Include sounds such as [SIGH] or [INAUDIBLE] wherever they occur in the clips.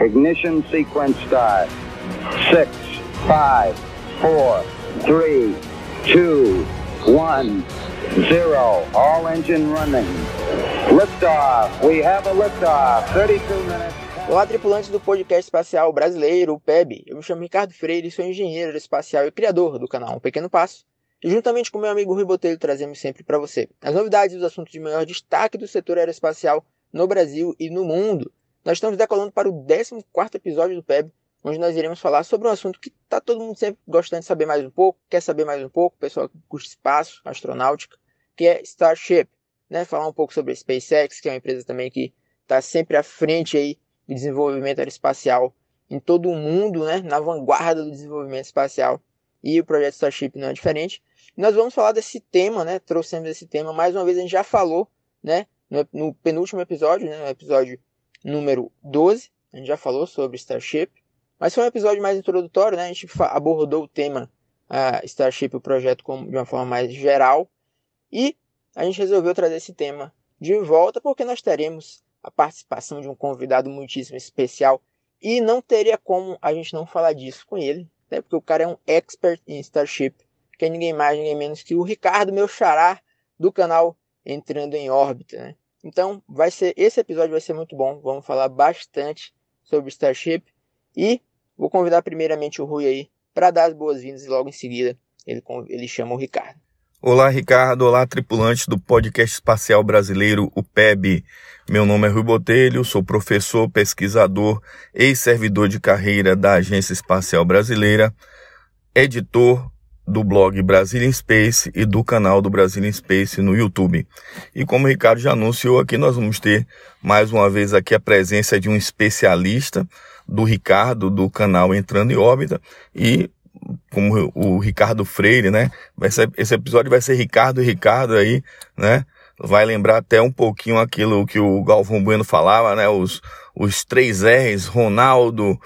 Ignition sequence start. Six, five, four, three, two, one, zero. All engine running. Liftoff. We have a liftoff. 32 minutes. Olá, tripulantes do podcast espacial brasileiro, o PEB. Eu me chamo Ricardo Freire, sou engenheiro espacial e criador do canal Um Pequeno Passo. E juntamente com meu amigo Rui Botelho trazemos sempre para você as novidades e os assuntos de maior destaque do setor aeroespacial no Brasil e no mundo. Nós estamos decolando para o 14 episódio do PEB, onde nós iremos falar sobre um assunto que está todo mundo sempre gostando de saber mais um pouco, quer saber mais um pouco, pessoal que curte espaço, astronáutica, que é Starship. Né? Falar um pouco sobre a SpaceX, que é uma empresa também que está sempre à frente aí do desenvolvimento aeroespacial em todo o mundo, né? na vanguarda do desenvolvimento espacial. E o projeto Starship não é diferente. Nós vamos falar desse tema, né? Trouxemos esse tema mais uma vez, a gente já falou, né? No, no penúltimo episódio, né? No episódio número 12, a gente já falou sobre Starship. Mas foi um episódio mais introdutório, né? A gente abordou o tema uh, Starship, o projeto, como, de uma forma mais geral. E a gente resolveu trazer esse tema de volta porque nós teremos a participação de um convidado muitíssimo especial. E não teria como a gente não falar disso com ele, né? Porque o cara é um expert em Starship que é ninguém mais, ninguém menos que o Ricardo, meu xará, do canal Entrando em Órbita, né? Então, vai ser esse episódio vai ser muito bom. Vamos falar bastante sobre Starship e vou convidar primeiramente o Rui aí para dar as boas-vindas e logo em seguida ele, ele chama o Ricardo. Olá, Ricardo. Olá, tripulantes do podcast espacial brasileiro, o PEB. Meu nome é Rui Botelho, sou professor, pesquisador, ex-servidor de carreira da Agência Espacial Brasileira, editor, do blog Brazilian Space e do canal do Brazilian Space no YouTube. E como o Ricardo já anunciou aqui, nós vamos ter mais uma vez aqui a presença de um especialista do Ricardo do canal Entrando em Órbita e como o Ricardo Freire, né? Ser, esse episódio vai ser Ricardo e Ricardo aí, né? Vai lembrar até um pouquinho aquilo que o Galvão Bueno falava, né? Os, os três R's, Ronaldo,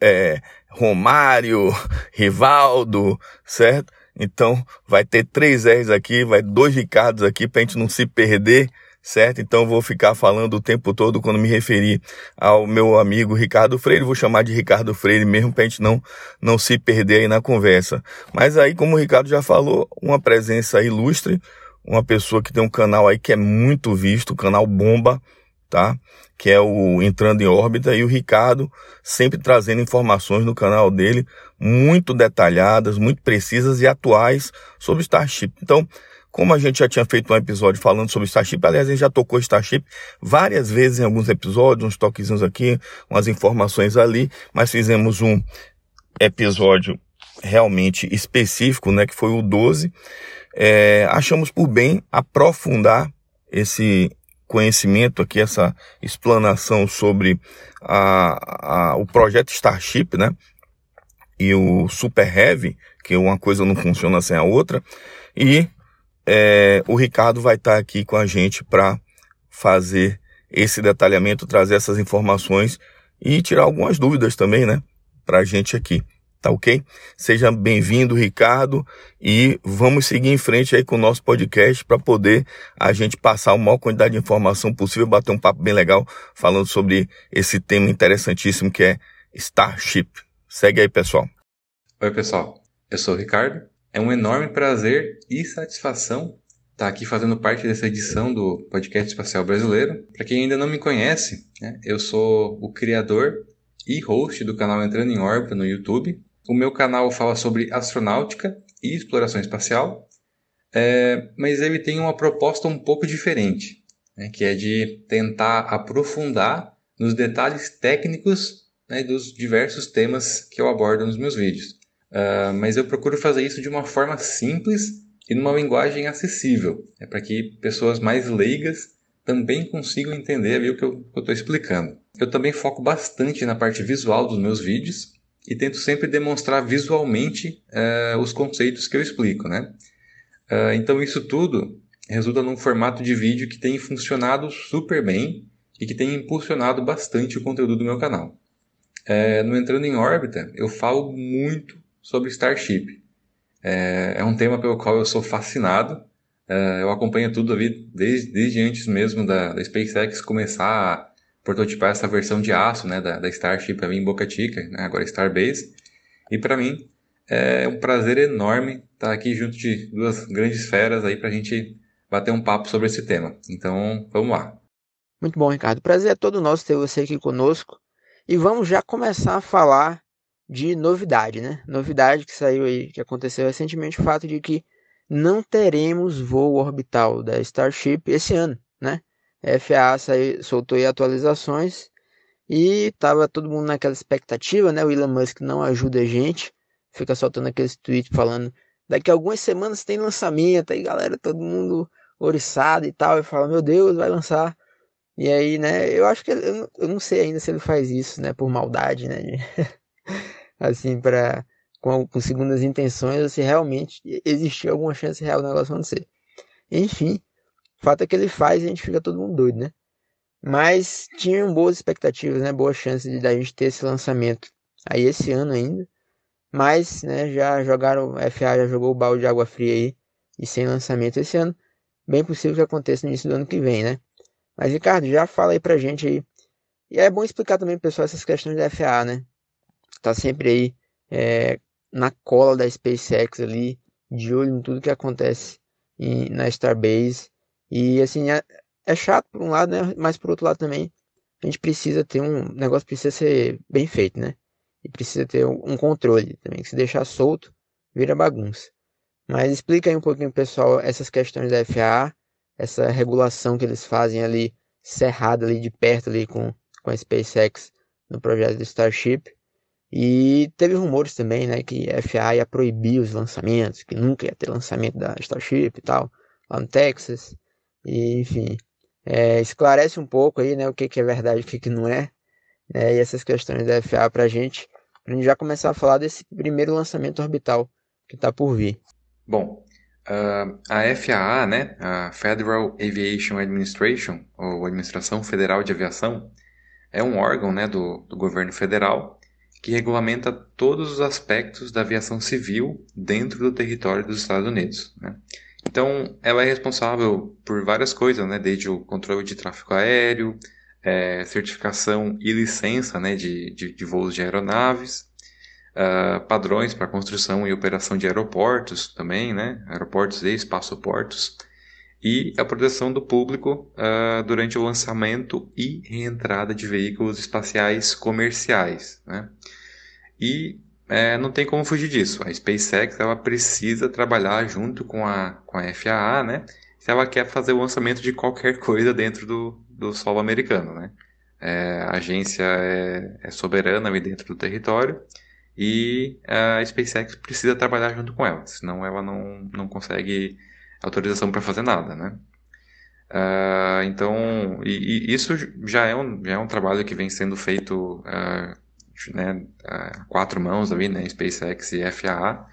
é, Romário, Rivaldo, certo? Então vai ter três R's aqui, vai dois Ricardos aqui para a gente não se perder, certo? Então vou ficar falando o tempo todo quando me referir ao meu amigo Ricardo Freire, vou chamar de Ricardo Freire mesmo para a gente não, não se perder aí na conversa. Mas aí, como o Ricardo já falou, uma presença ilustre, uma pessoa que tem um canal aí que é muito visto, o canal Bomba, tá? Que é o Entrando em Órbita e o Ricardo sempre trazendo informações no canal dele muito detalhadas, muito precisas e atuais sobre Starship. Então, como a gente já tinha feito um episódio falando sobre Starship, aliás, a gente já tocou Starship várias vezes em alguns episódios, uns toquezinhos aqui, umas informações ali, mas fizemos um episódio realmente específico, né, que foi o 12. É, achamos por bem aprofundar esse conhecimento aqui, essa explanação sobre a, a, o projeto Starship, né? E o Super Heavy, que uma coisa não funciona sem a outra. E é, o Ricardo vai estar aqui com a gente para fazer esse detalhamento, trazer essas informações e tirar algumas dúvidas também, né? Para a gente aqui. Tá ok? Seja bem-vindo, Ricardo, e vamos seguir em frente aí com o nosso podcast para poder a gente passar a maior quantidade de informação possível, bater um papo bem legal falando sobre esse tema interessantíssimo que é Starship. Segue aí, pessoal. Oi, pessoal. Eu sou o Ricardo. É um enorme prazer e satisfação estar aqui fazendo parte dessa edição do Podcast Espacial Brasileiro. Para quem ainda não me conhece, né, eu sou o criador e host do canal Entrando em Órbita no YouTube. O meu canal fala sobre astronáutica e exploração espacial, é, mas ele tem uma proposta um pouco diferente, né, que é de tentar aprofundar nos detalhes técnicos né, dos diversos temas que eu abordo nos meus vídeos. Uh, mas eu procuro fazer isso de uma forma simples e numa linguagem acessível, é para que pessoas mais leigas também consigam entender ali o que eu estou explicando. Eu também foco bastante na parte visual dos meus vídeos, e tento sempre demonstrar visualmente uh, os conceitos que eu explico, né? Uh, então isso tudo resulta num formato de vídeo que tem funcionado super bem e que tem impulsionado bastante o conteúdo do meu canal. Uh, no Entrando em Órbita, eu falo muito sobre Starship. é um tema pelo qual eu sou fascinado. eu acompanho tudo ali desde, desde antes mesmo da, da SpaceX começar a prototipar essa versão de aço né, da, da Starship para mim em Boca Chica, né, agora Starbase. E para mim é um prazer enorme estar aqui junto de duas grandes feras aí para a gente bater um papo sobre esse tema. Então, vamos lá. Muito bom, Ricardo. Prazer é todo nosso ter você aqui conosco. E vamos já começar a falar de novidade, né? Novidade que saiu aí, que aconteceu recentemente, o fato de que não teremos voo orbital da Starship esse ano, né? FAA saiu, soltou atualizações e tava todo mundo naquela expectativa, né? O Elon Musk não ajuda a gente, fica soltando aqueles tweets falando daqui a algumas semanas tem lançamento, aí galera, todo mundo oriçado e tal, e fala, meu Deus, vai lançar. E aí, né, eu acho que eu, eu não sei ainda se ele faz isso, né, por maldade, né, [LAUGHS] assim, para com, com segundas intenções, se realmente existia alguma chance real do negócio acontecer. Enfim, o fato é que ele faz e a gente fica todo mundo doido, né? Mas tinham boas expectativas, né? Boa chance de a gente ter esse lançamento aí esse ano ainda. Mas, né, já jogaram, a FA já jogou o balde de água fria aí e sem lançamento esse ano. Bem possível que aconteça no início do ano que vem, né? Mas, Ricardo, já fala aí pra gente aí. E é bom explicar também, pessoal, essas questões da FA, né? Tá sempre aí é, na cola da SpaceX ali, de olho em tudo que acontece em, na Starbase. E assim, é, é chato por um lado, né? Mas por outro lado também, a gente precisa ter um negócio precisa ser bem feito, né? E precisa ter um, controle também, que se deixar solto, vira bagunça. Mas explica aí um pouquinho, pessoal, essas questões da FAA, essa regulação que eles fazem ali, cerrada ali de perto ali com, com a SpaceX no projeto do Starship. E teve rumores também, né, que a FAA ia proibir os lançamentos, que nunca ia ter lançamento da Starship e tal, lá no Texas. E, enfim, é, esclarece um pouco aí, né, o que, que é verdade e o que, que não é, né, e essas questões da FAA pra gente, pra gente já começar a falar desse primeiro lançamento orbital que está por vir. Bom, uh, a FAA, né, a Federal Aviation Administration, ou Administração Federal de Aviação, é um órgão, né, do, do governo federal que regulamenta todos os aspectos da aviação civil dentro do território dos Estados Unidos. Né? Então, ela é responsável por várias coisas, né? desde o controle de tráfego aéreo, é, certificação e licença né? de, de, de voos de aeronaves, uh, padrões para construção e operação de aeroportos também, né? aeroportos e espaçoportos, e a proteção do público uh, durante o lançamento e reentrada de veículos espaciais comerciais. Né? E é, não tem como fugir disso. A SpaceX ela precisa trabalhar junto com a, com a FAA, né? Se ela quer fazer o lançamento de qualquer [LAUGHS] coisa dentro do, do solo americano, né? É, a agência é, é, soberana ali dentro do território e a SpaceX precisa trabalhar junto com ela, senão ela não, não consegue autorização para fazer nada, né? Uh, então, e, e, isso já é, um, já é um trabalho que vem sendo feito uh, né, quatro mãos ali, né, SpaceX e FAA.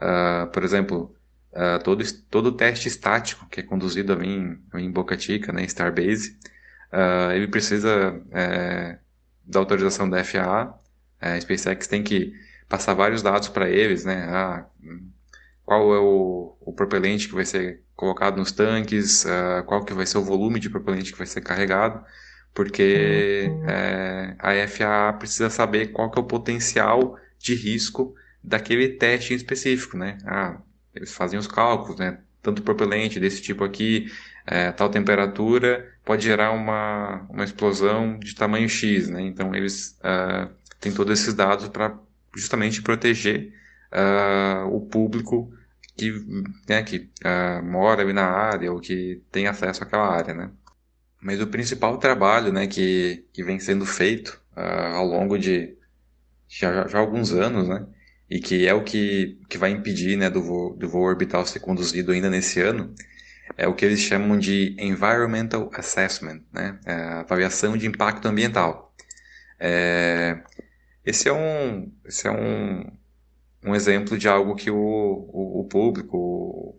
Uh, por exemplo, uh, todo, todo teste estático que é conduzido ali em, em Boca Chica, né, Starbase, uh, ele precisa é, da autorização da FAA. A SpaceX tem que passar vários dados para eles, né, ah, qual é o, o propelente que vai ser colocado nos tanques, qual que vai ser o volume de propelente que vai ser carregado porque uhum. é, a FAA precisa saber qual que é o potencial de risco daquele teste em específico, né? Ah, eles fazem os cálculos, né? Tanto propelente desse tipo aqui, é, tal temperatura, pode gerar uma, uma explosão de tamanho X, né? Então eles uh, têm todos esses dados para justamente proteger uh, o público que, né, que uh, mora ali na área ou que tem acesso àquela área, né? Mas o principal trabalho né, que, que vem sendo feito uh, ao longo de já, já alguns anos, né, e que é o que, que vai impedir né, do, voo, do voo orbital ser conduzido ainda nesse ano, é o que eles chamam de Environmental Assessment, né, é avaliação de impacto ambiental. É, esse é um, esse é um, um exemplo de algo que o, o, o público,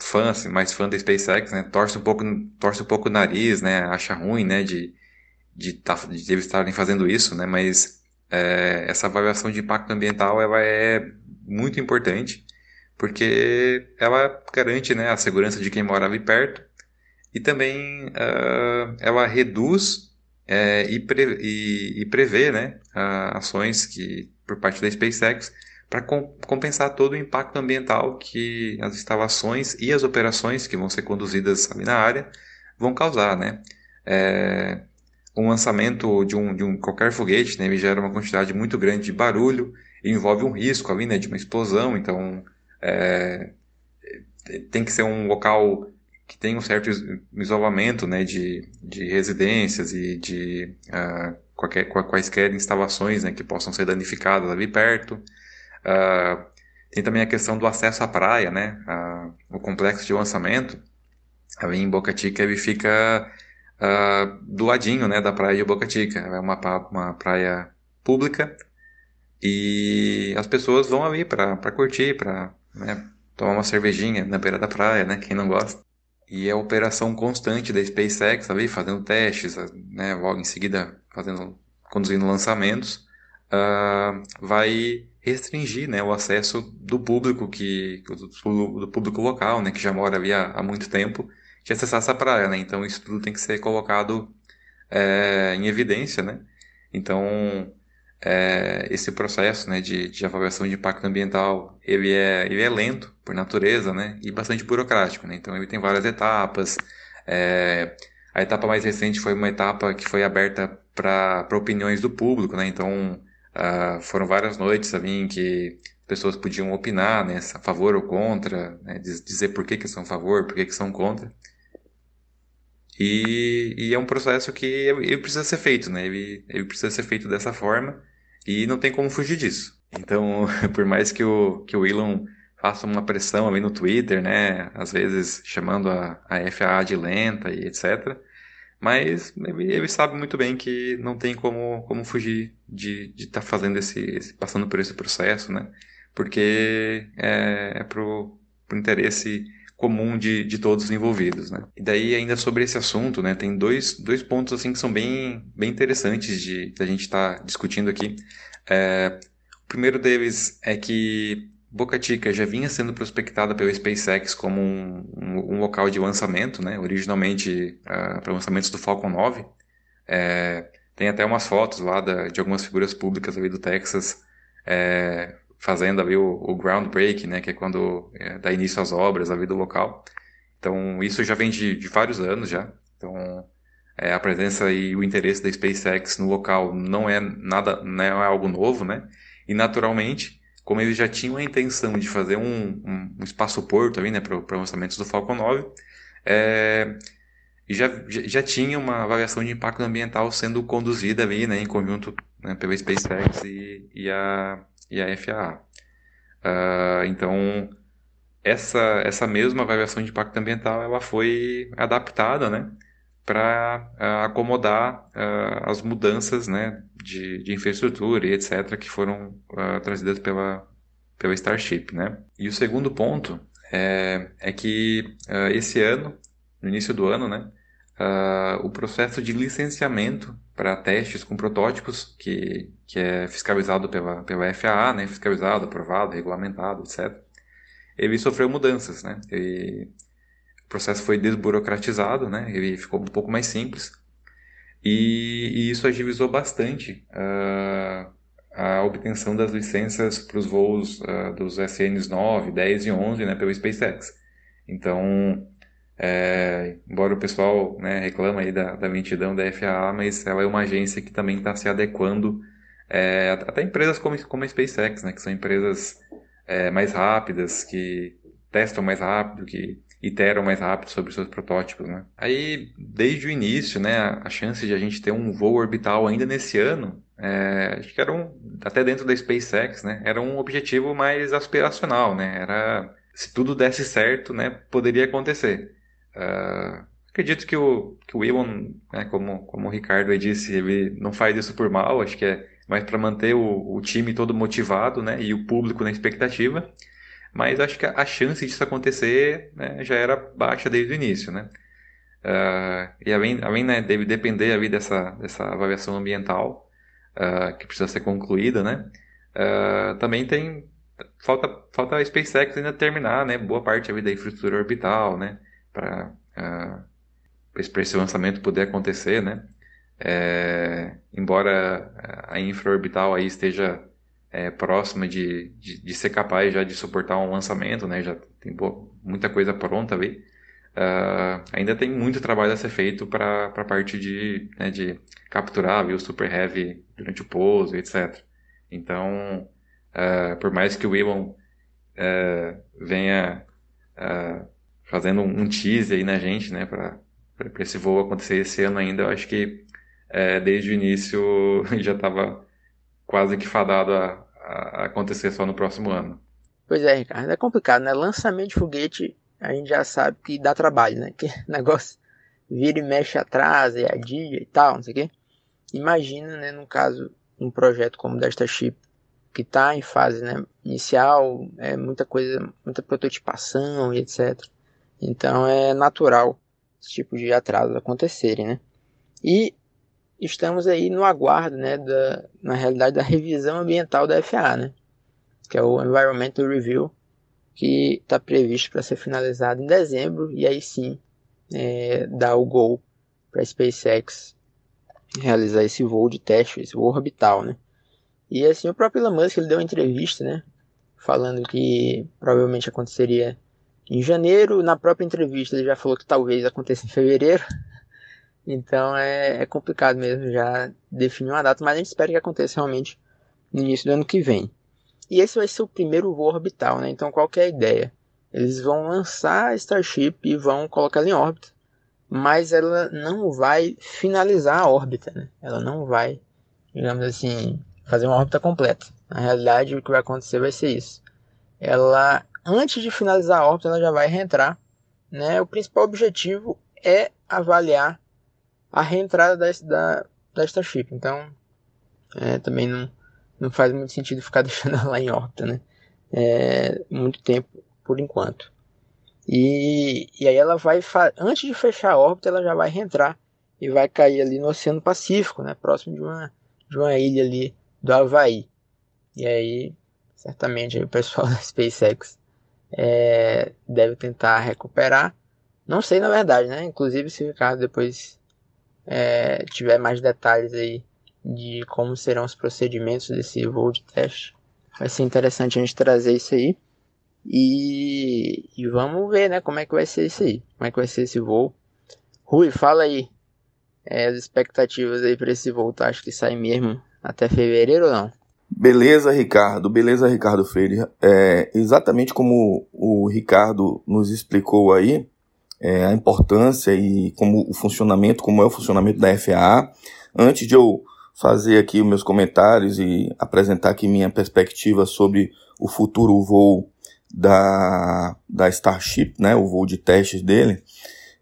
fã, assim, mais fã da SpaceX, né, torce um pouco, torce um pouco o nariz, né, acha ruim, né, de, de, tá, de eles estarem fazendo isso, né, mas é, essa avaliação de impacto ambiental, ela é muito importante, porque ela garante, né, a segurança de quem mora ali perto, e também uh, ela reduz é, e, pre, e, e, prever né, ações que, por parte da SpaceX para com, compensar todo o impacto ambiental que as instalações e as operações que vão ser conduzidas ali na área vão causar. Né? É, um lançamento de um, de um qualquer foguete né, gera uma quantidade muito grande de barulho e envolve um risco ali né, de uma explosão, então é, tem que ser um local que tem um certo isolamento né, de, de residências e de uh, qualquer, quaisquer instalações né, que possam ser danificadas ali perto. Uh, tem também a questão do acesso à praia, né? Uh, o complexo de lançamento ali em Boca Chica ele fica uh, do ladinho né, da praia de Boca Chica. É uma, uma praia pública e as pessoas vão ali para curtir, para né, tomar uma cervejinha na beira da praia, né? Quem não gosta. E a operação constante da SpaceX ali, fazendo testes, né, logo em seguida fazendo, conduzindo lançamentos, uh, vai restringir né, o acesso do público que do, público local, né, que já mora ali há, há, muito tempo, de acessar essa praia, né? Então isso tudo tem que ser colocado é, em evidência, né? Então é, esse processo né, de, de, avaliação de impacto ambiental ele é, ele é lento por natureza né, e bastante burocrático. Né? Então ele tem várias etapas. É, a etapa mais recente foi uma etapa que foi aberta para opiniões do público. Né? Então uh, foram várias noites em que pessoas podiam opinar né, a favor ou contra, né, dizer por que, que são a favor, por que, que são contra. E, e, é um processo que ele precisa ser feito, né? Ele, ele precisa ser feito dessa forma. E não tem como fugir disso. Então, [LAUGHS] por mais que o, que o Elon faça uma pressão ali no Twitter, né? Às vezes chamando a, a FAA de lenta e etc. Mas ele, sabe muito bem que não tem como, como fugir de estar tá fazendo esse, esse, passando por esse processo, né? Porque é, é pro, pro interesse comum de, de todos os envolvidos, né? E daí ainda sobre esse assunto, né, tem dois, dois pontos assim que são bem, bem interessantes de, de a gente estar tá discutindo aqui. É, o primeiro deles é que Boca Chica já vinha sendo prospectada pelo SpaceX como um, um, um local de lançamento, né? Originalmente uh, para lançamentos do Falcon 9. É, tem até umas fotos lá da, de algumas figuras públicas ali do Texas é, fazendo ali o, o groundbreak, né, que é quando é, dá início às obras ali do local. Então, isso já vem de, de vários anos já. Então, é, a presença e o interesse da SpaceX no local não é nada, não é algo novo, né? E naturalmente, como eles já tinham a intenção de fazer um, um, um espaço-porto ali, né, para lançamentos do Falcon 9, é, já, já tinha uma avaliação de impacto ambiental sendo conduzida ali, né, em conjunto né, pela SpaceX e, e a e a FAA. Uh, ah, então, essa, essa mesma avaliação de impacto ambiental ela foi adaptada né, para uh, ah, acomodar uh, as mudanças né, de, de infraestrutura e etc. que foram trazidas pela, pela Starship. Né? E o segundo ponto é, é que esse ano, no início do ano, né, o processo de licenciamento para testes com protótipos, que, que é fiscalizado pela, pela FAA, né, fiscalizado, aprovado, regulamentado, etc. Ele sofreu mudanças, né? Processo foi desburocratizado, né? Ele ficou um pouco mais simples e, e isso agilizou bastante uh, a obtenção das licenças para os voos uh, dos SNs 9, 10 e 11, né, pelo SpaceX. Então, é, embora o pessoal né, reclama aí da, da da FAA, mas ela é uma agência que também está se adequando é, até empresas como, como a SpaceX, né, que são empresas é, mais rápidas, que testam mais rápido, que iteram mais rápido sobre seus protótipos, né? Aí, desde o início, né, a chance de a gente ter um voo orbital ainda nesse ano, é, acho que era um, até dentro da SpaceX, né, era um objetivo mais aspiracional, né? Era se tudo desse certo, né, poderia acontecer. Uh, acredito que o, que o Elon, né, como, como o Ricardo disse, ele não faz isso por mal, acho que é mais para manter o, o, time todo motivado né, e o público na expectativa. Mas acho que a, chance disso acontecer né, já era baixa desde o início. Né? Uh, e além, além né, deve depender ali dessa, dessa avaliação ambiental, uh, que precisa ser concluída, né? também tem falta, falta a SpaceX ainda terminar né, boa parte ali da infraestrutura orbital, né? para uh, esse lançamento poder acontecer, né? É, embora a infraorbital aí esteja é, próxima de, de, de, ser capaz já de suportar um lançamento, né? Já tem boa, muita coisa pronta ali. Uh, ainda tem muito trabalho a ser feito para a parte de, né, de capturar viu, super heavy durante o pouso, etc. Então, uh, por mais que o Elon uh, venha fazendo um teaser aí na gente, né, para esse voo acontecer esse ano ainda, eu acho que desde o início [LAUGHS] já estava quase que fadado a, a acontecer só no próximo ano. Pois é, Ricardo, é complicado, né? Lançamento de foguete, a gente já sabe que dá trabalho, né? Que [LAUGHS] negócio vira e mexe atrás, e adia e tal, não sei o quê. Imagina, né, no caso, um projeto como desta chip, que está em fase né, inicial, é muita coisa, muita prototipação e etc. Então é natural esse tipo de atrasos acontecerem, né? E estamos aí no aguardo, né, da, na realidade, da revisão ambiental da FAA, né, que é o Environmental Review, que está previsto para ser finalizado em dezembro, e aí sim é, dar o gol para a SpaceX realizar esse voo de teste, esse voo orbital, né. E assim, o próprio Elon Musk ele deu uma entrevista, né, falando que provavelmente aconteceria em janeiro. Na própria entrevista ele já falou que talvez aconteça em fevereiro. Então é, é complicado mesmo já definir uma data, mas a gente espera que aconteça realmente no início do ano que vem. E esse vai ser o primeiro voo orbital, né? Então qual é a ideia? Eles vão lançar a Starship e vão colocar ela em órbita, mas ela não vai finalizar a órbita, né? Ela não vai, digamos assim, fazer uma órbita completa. Na realidade, o que vai acontecer vai ser isso. Ela, antes de finalizar a órbita, ela já vai reentrar, né? O principal objetivo é avaliar a reentrada da, da, da Starship. Então, é, também não, não faz muito sentido ficar [LAUGHS] deixando ela em órbita, né? É, muito tempo por enquanto. E, e aí ela vai, antes de fechar a órbita, ela já vai reentrar e vai cair ali no Oceano Pacífico, né? Próximo de uma, de uma ilha ali do Havaí. E aí, certamente, aí o pessoal [LAUGHS] da SpaceX é, deve tentar recuperar. Não sei na verdade, né? Inclusive se o Ricardo depois é, tiver mais detalhes aí de como serão os procedimentos desse voo de teste, vai ser interessante a gente trazer isso aí. E, e vamos ver, né, como é que vai ser isso aí, como é que vai ser esse voo. Rui, fala aí é, as expectativas aí para esse voo, tu acha que sai mesmo até fevereiro ou não? Beleza, Ricardo. Beleza, Ricardo Freire. É, exatamente como o Ricardo nos explicou aí, é, a importância e como o funcionamento, como é o funcionamento da FAA. Antes de eu fazer aqui os meus comentários e apresentar aqui minha perspectiva sobre o futuro voo da, da Starship, né, o voo de testes dele,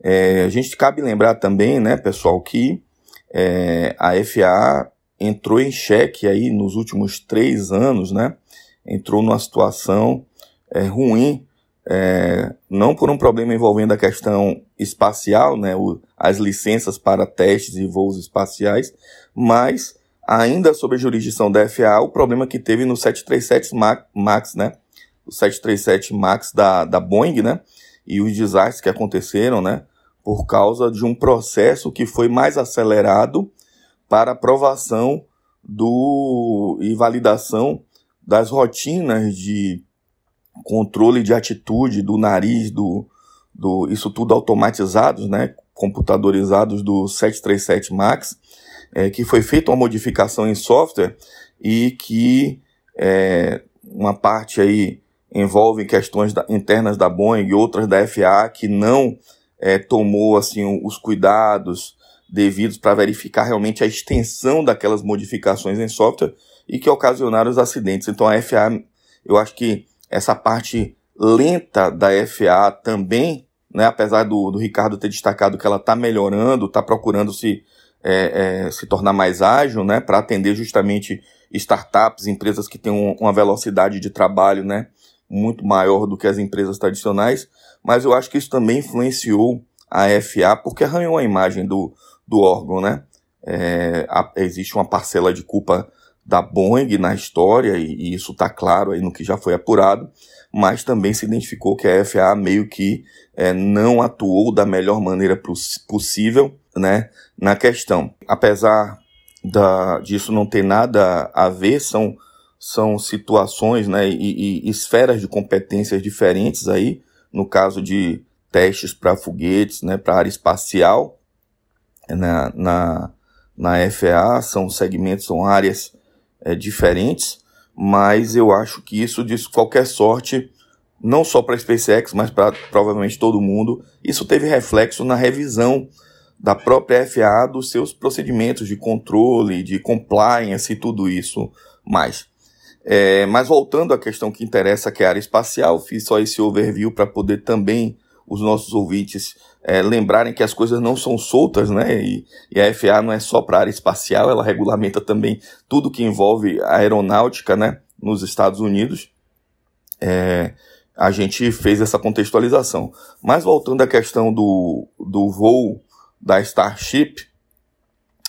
é, a gente cabe lembrar também, né, pessoal, que é, a FAA entrou em xeque aí nos últimos três anos, né, entrou numa situação é, ruim é, não por um problema envolvendo a questão espacial, né, o, as licenças para testes e voos espaciais, mas ainda sob a jurisdição da FAA, o problema que teve no 737 MAX, né, o 737 MAX da, da Boeing, né, e os desastres que aconteceram, né, por causa de um processo que foi mais acelerado para aprovação do e validação das rotinas de controle de atitude do nariz, do, do isso tudo automatizados, né, computadorizados do 737 MAX, é, que foi feita uma modificação em software e que é, uma parte aí envolve questões da, internas da Boeing e outras da FAA que não é, tomou assim os cuidados devidos para verificar realmente a extensão daquelas modificações em software e que ocasionaram os acidentes. Então a FAA, eu acho que essa parte lenta da FA também, né, apesar do, do Ricardo ter destacado que ela está melhorando, está procurando se, é, é, se tornar mais ágil, né, para atender justamente startups, empresas que têm um, uma velocidade de trabalho, né, muito maior do que as empresas tradicionais, mas eu acho que isso também influenciou a FA porque arranhou a imagem do, do órgão, né, é, a, existe uma parcela de culpa da Boeing na história, e, e isso está claro aí no que já foi apurado, mas também se identificou que a FAA meio que é, não atuou da melhor maneira possível né, na questão. Apesar da, disso não ter nada a ver, são, são situações né, e, e esferas de competências diferentes aí, no caso de testes para foguetes, né, para área espacial, na, na, na FAA, são segmentos, são áreas é, diferentes, mas eu acho que isso, de qualquer sorte, não só para a SpaceX, mas para provavelmente todo mundo, isso teve reflexo na revisão da própria FAA dos seus procedimentos de controle, de compliance e tudo isso mais. É, mas voltando à questão que interessa, que é a área espacial, fiz só esse overview para poder também os nossos ouvintes é, lembrarem que as coisas não são soltas, né? E, e a FAA não é só para a área espacial, ela regulamenta também tudo que envolve a aeronáutica, né? Nos Estados Unidos. É, a gente fez essa contextualização. Mas voltando à questão do, do voo da Starship,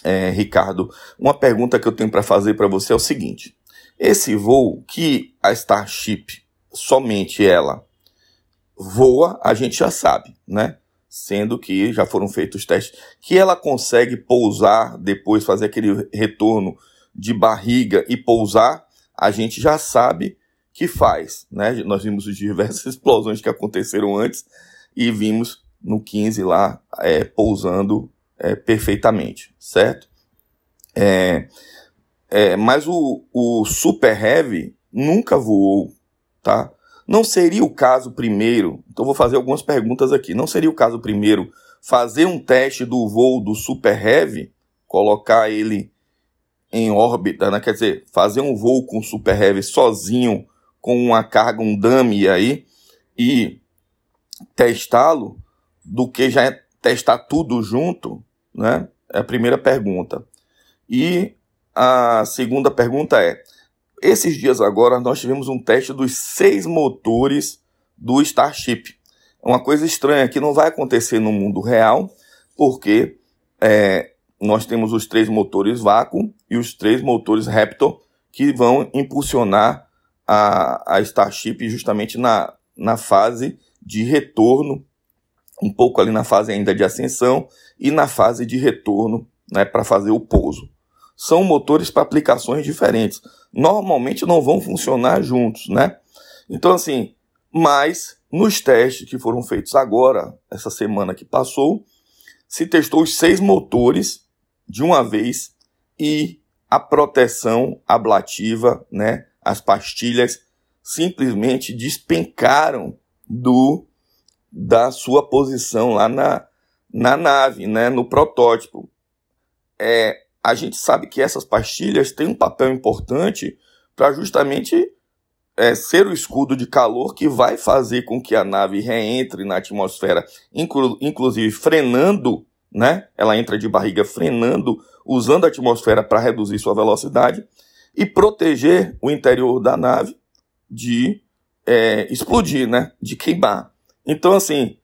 é, Ricardo, uma pergunta que eu tenho para fazer para você é o seguinte: esse voo que a Starship, somente ela, voa, a gente já sabe, né? Sendo que já foram feitos testes, que ela consegue pousar, depois fazer aquele retorno de barriga e pousar, a gente já sabe que faz, né? Nós vimos as diversas [LAUGHS] explosões que aconteceram antes e vimos no 15 lá é, pousando é, perfeitamente, certo? É, é, mas o, o Super Heavy nunca voou, tá? Não seria o caso primeiro, então vou fazer algumas perguntas aqui. Não seria o caso primeiro fazer um teste do voo do Super Heavy, colocar ele em órbita, né? quer dizer, fazer um voo com Super Heavy sozinho, com uma carga, um dummy aí, e testá-lo, do que já testar tudo junto, né? É a primeira pergunta. E a segunda pergunta é: esses dias agora nós tivemos um teste dos seis motores do Starship. É uma coisa estranha que não vai acontecer no mundo real, porque é, nós temos os três motores vácuo e os três motores Raptor que vão impulsionar a, a Starship justamente na, na fase de retorno, um pouco ali na fase ainda de ascensão e na fase de retorno né, para fazer o pouso são motores para aplicações diferentes. Normalmente não vão funcionar juntos, né? Então, assim, mas nos testes que foram feitos agora, essa semana que passou, se testou os seis motores de uma vez e a proteção ablativa, né? As pastilhas simplesmente despencaram do da sua posição lá na, na nave, né? No protótipo. É, a gente sabe que essas pastilhas têm um papel importante para justamente é, ser o escudo de calor que vai fazer com que a nave reentre na atmosfera, inclu inclusive frenando, né? Ela entra de barriga frenando, usando a atmosfera para reduzir sua velocidade e proteger o interior da nave de é, explodir, né? De queimar. Então, assim,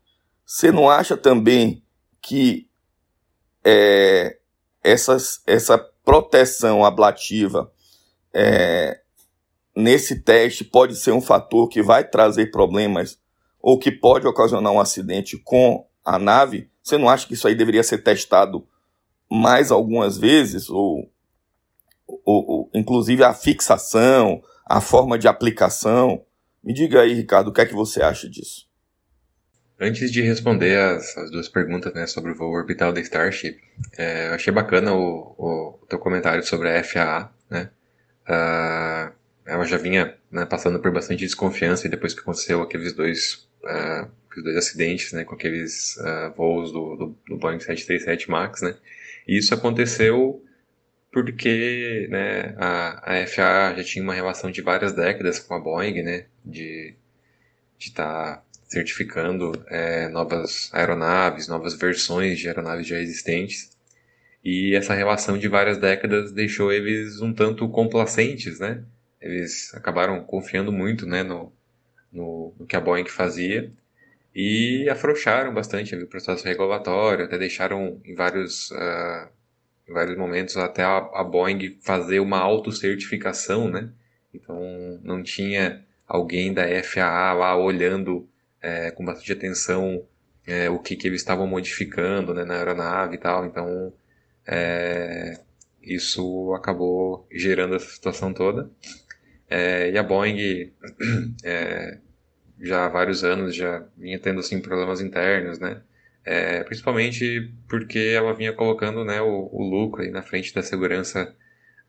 você não acha também que é, essas, essa proteção ablativa é, nesse teste pode ser um fator que vai trazer problemas ou que pode ocasionar um acidente com a nave, você não acha que isso aí deveria ser testado mais algumas vezes? Ou, ou, ou inclusive a fixação, a forma de aplicação? Me diga aí, Ricardo, o que é que você acha disso? Antes de responder as, as, duas perguntas né, sobre o voo orbital da Starship, é, eu achei bacana o, o, o, teu comentário sobre a FAA. Né? Uh, ela já vinha né, passando por bastante desconfiança depois que aconteceu aqueles dois, uh, aqueles dois acidentes né, com aqueles uh, voos do, do, do, Boeing 737 MAX. Né? E isso aconteceu porque né, a, a FAA já tinha uma relação de várias décadas com a Boeing, né, de estar tá certificando é, novas aeronaves, novas versões de aeronaves já existentes. E essa relação de várias décadas deixou eles um tanto complacentes, né? Eles acabaram confiando muito né, no, no, no que a Boeing fazia e afrouxaram bastante o processo regulatório, até deixaram em vários, uh, em vários momentos até a, a Boeing fazer uma autocertificação, né? Então não tinha alguém da FAA lá olhando é, com bastante atenção é, o que, que eles estavam modificando né, na aeronave e tal. Então, é, isso acabou gerando essa situação toda. É, e a Boeing, [CLEARS THROAT] é, já há vários anos, já vinha tendo assim, problemas internos, né? É, principalmente porque ela vinha colocando né, o, o, lucro aí na frente da segurança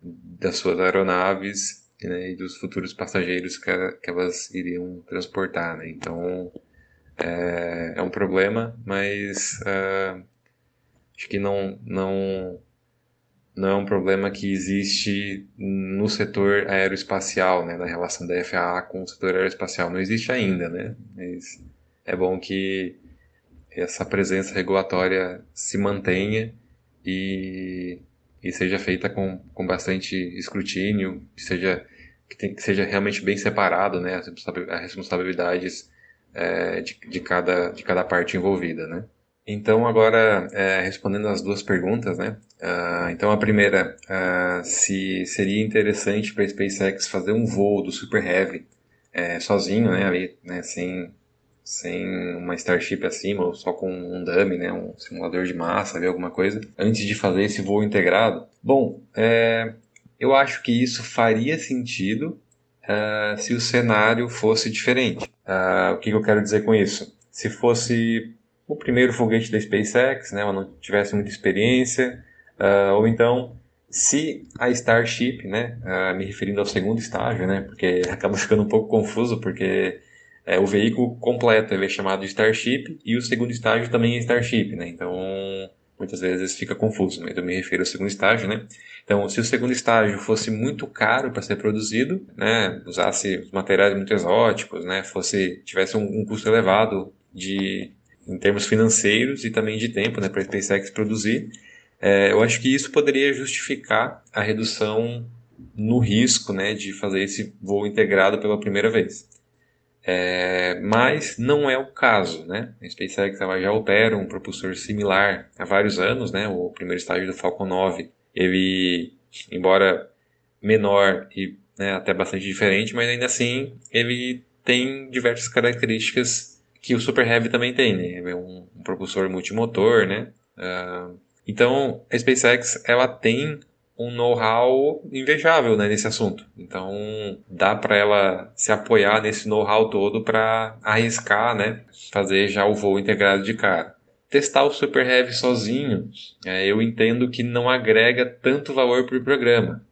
das suas aeronaves né, e dos futuros passageiros que, que elas iriam transportar. Né? Então, é, é, um problema, mas uh, acho que não, não, não é um problema que existe no setor aeroespacial, né, na relação da FAA com o setor aeroespacial. Não existe ainda, né? Mas é bom que essa presença regulatória se mantenha e, e seja feita com, com bastante escrutínio, que seja, que, tem, que seja realmente bem separado, né, as responsabilidades é, de, de, cada, de cada parte envolvida, né. Então, agora, é, respondendo as duas perguntas, né? Uh, então, a primeira, uh, se seria interessante para a SpaceX fazer um voo do Super Heavy é, sozinho, né? Ali, né? Sem, sem uma Starship acima, ou só com um dummy, né? Um simulador de massa, ali, alguma coisa, antes de fazer esse voo integrado. Bom, é, eu acho que isso faria sentido uh, se o cenário fosse diferente. O que, que eu quero dizer com isso? Se fosse o primeiro foguete da SpaceX, né, ou não tivesse muita experiência, uh, ou então se a Starship, né, uh, me referindo ao segundo estágio, né, porque [LAUGHS] acaba ficando um pouco confuso, porque é, o veículo completo ele é chamado Starship e o segundo estágio também é Starship, né, então muitas vezes fica confuso, mas eu me refiro ao segundo estágio, né. Então, se o segundo estágio fosse muito caro para ser produzido, né, usasse materiais muito exóticos, né, fosse tivesse um, um custo elevado de em termos financeiros e também de tempo né, para a SpaceX produzir, é, eu acho que isso poderia justificar a redução no risco né, de fazer esse voo integrado pela primeira vez. É, mas não é o caso. Né? A SpaceX já opera um propulsor similar há vários anos. Né? O primeiro estágio do Falcon 9, ele, embora menor e né, até bastante diferente, mas ainda assim ele tem diversas características que o Super Heavy também tem, né? É um, um propulsor multimotor, né? Uh, então, a SpaceX, ela tem um know-how invejável né, nesse assunto. Então, dá para ela se apoiar nesse know-how todo para arriscar, né? Fazer já o voo integrado de cara. Testar o Super Heavy sozinho, é, eu entendo que não agrega tanto valor para o programa.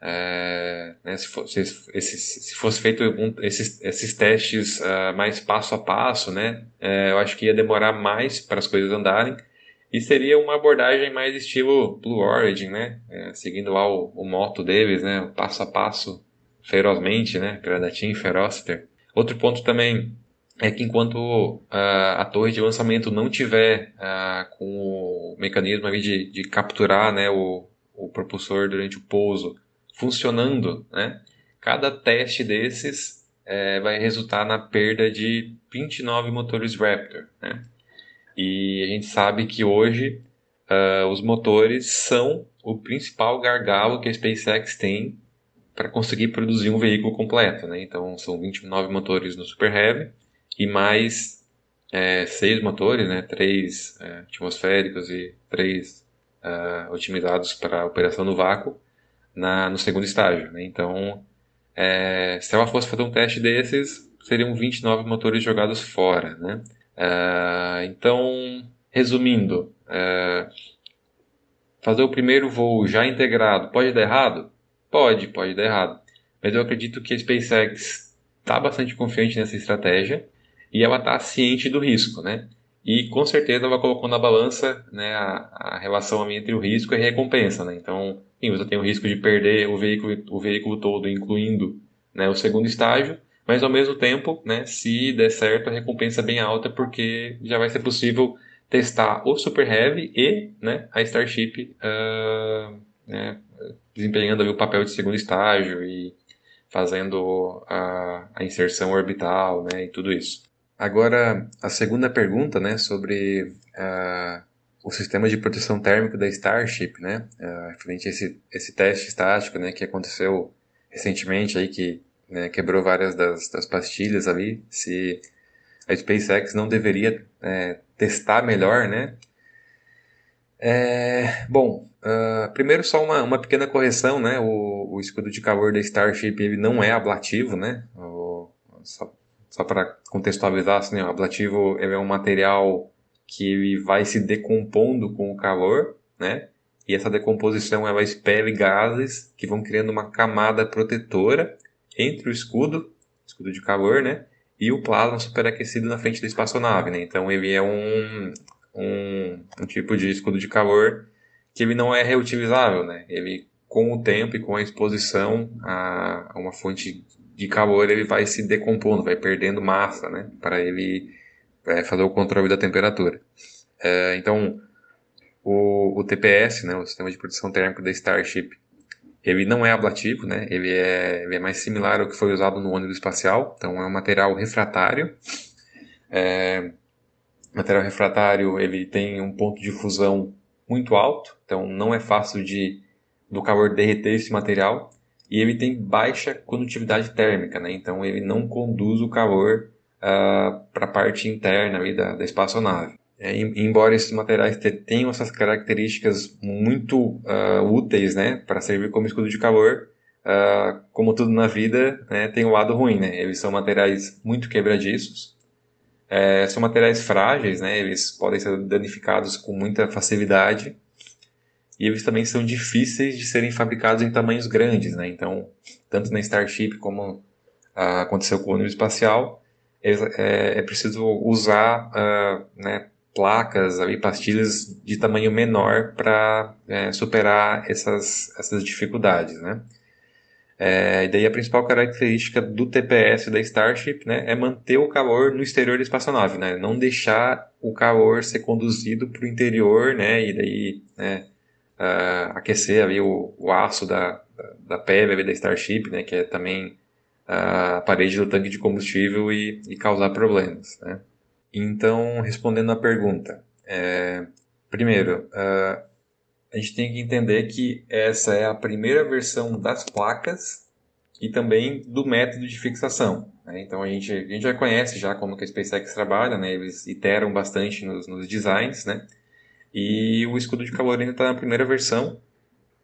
É, né, se, fosse, se, se, fosse feito um, esses, esses testes uh, mais passo a passo, né, é, eu acho que ia demorar mais para as coisas andarem e seria uma abordagem mais estilo Blue Origin, né, é, seguindo lá o, o moto deles, né, passo a passo, ferozmente, né, pela Team Ferociter. Outro ponto também é que enquanto uh, a torre de lançamento não tiver uh, com o mecanismo de, de capturar né, o, o propulsor durante o pouso funcionando, né? Cada teste desses é, vai resultar na perda de 29 motores Raptor, né? E a gente sabe que hoje uh, os motores são o principal gargalo que a SpaceX tem para conseguir produzir um veículo completo, né? Então são 29 motores no Super Heavy e mais é, seis motores, né? Três é, atmosféricos e três uh, otimizados para operação no vácuo na, no segundo estágio. Né? Então, é, se ela fosse fazer um teste desses, seriam 29 motores jogados fora. Né? É, então, resumindo, é, fazer o primeiro voo já integrado pode dar errado? Pode, pode dar errado. Mas eu acredito que a SpaceX está bastante confiante nessa estratégia e ela está ciente do risco, né? E com certeza ela colocou na balança né, a, a relação entre o risco e a recompensa, né? Então, Sim, você tem o risco de perder o veículo, o veículo todo, incluindo né, o segundo estágio, mas ao mesmo tempo, né, se der certo, a recompensa é bem alta, porque já vai ser possível testar o Super Heavy e né, a Starship uh, né, desempenhando o papel de segundo estágio e fazendo a, a inserção orbital né, e tudo isso. Agora, a segunda pergunta né, sobre uh, o sistema de proteção térmica da Starship, né, uh, referente a esse, esse teste estático, né, que aconteceu recentemente aí, que né, quebrou várias das, das pastilhas ali, se a SpaceX não deveria é, testar melhor, né? É, bom, uh, primeiro só uma, uma pequena correção, né? O, o, escudo de calor da Starship ele não é ablativo, né? O, só só para contextualizar, assim, o ablativo é um material que ele vai se decompondo com o calor, né? E essa decomposição ela expele gases que vão criando uma camada protetora entre o escudo, escudo de calor, né? E o plasma superaquecido na frente da espaçonave, né? Então ele é um, um, um tipo de escudo de calor que ele não é reutilizável, né? Ele com o tempo e com a exposição a, uma fonte de calor ele vai se decompondo, vai perdendo massa, né? Para ele é, fazer o controle da temperatura. É, então o, o, TPS, né, o sistema de proteção térmica da Starship, ele não é ablativo, né? Ele é, ele é mais similar ao que foi usado no ônibus espacial. Então é um material refratário. É, material refratário ele tem um ponto de fusão muito alto, então não é fácil de do calor derreter esse material e ele tem baixa condutividade térmica, né? Então ele não conduz o calor uh, ah, para a parte interna ali da, da espaçonave. É, embora esses materiais tenham essas características muito uh, úteis né, para servir como escudo de calor, uh, como tudo na vida, né, tem o um lado ruim. Né? Eles são materiais muito quebradiços, é, são materiais frágeis, né, eles podem ser danificados com muita facilidade, e eles também são difíceis de serem fabricados em tamanhos grandes. Né? Então, tanto na Starship como uh, aconteceu com o ônibus espacial, é, é, é preciso usar né, placas, ali, pastilhas de tamanho menor para é, superar essas, essas dificuldades, né? É, e daí a principal característica do TPS da Starship né, é manter o calor no exterior da espaçonave, né? Não deixar o calor ser conduzido para o interior, né? E daí né, uh, aquecer ali o, o aço da, da, da da Starship, né? Que é também a parede do tanque de combustível e, e causar problemas, né? Então, respondendo à pergunta, é, primeiro, uh, a gente tem que entender que essa é a primeira versão das placas e também do método de fixação. Né? Então, a gente, a gente já conhece já como que a SpaceX trabalha, né? eles iteram bastante nos, nos designs, né? e o escudo de calor ainda está na primeira versão,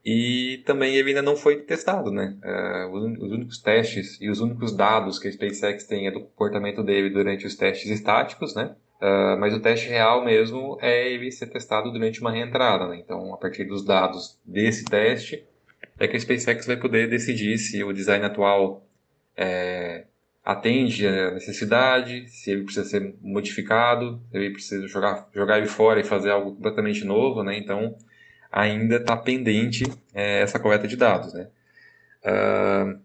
e também ele ainda não foi testado, né? Uh, os únicos testes e os únicos dados que a SpaceX tem é do comportamento dele durante os testes estáticos, né? Uh, mas o teste real mesmo é ele ser testado durante uma reentrada, né? Então, a partir dos dados desse teste, é que a SpaceX vai poder decidir se o design atual é, atende a necessidade, se ele precisa ser modificado, se ele precisa jogar, jogar ele fora e fazer algo completamente novo, né? Então, ainda está pendente é, essa coleta de dados. Né? Uh,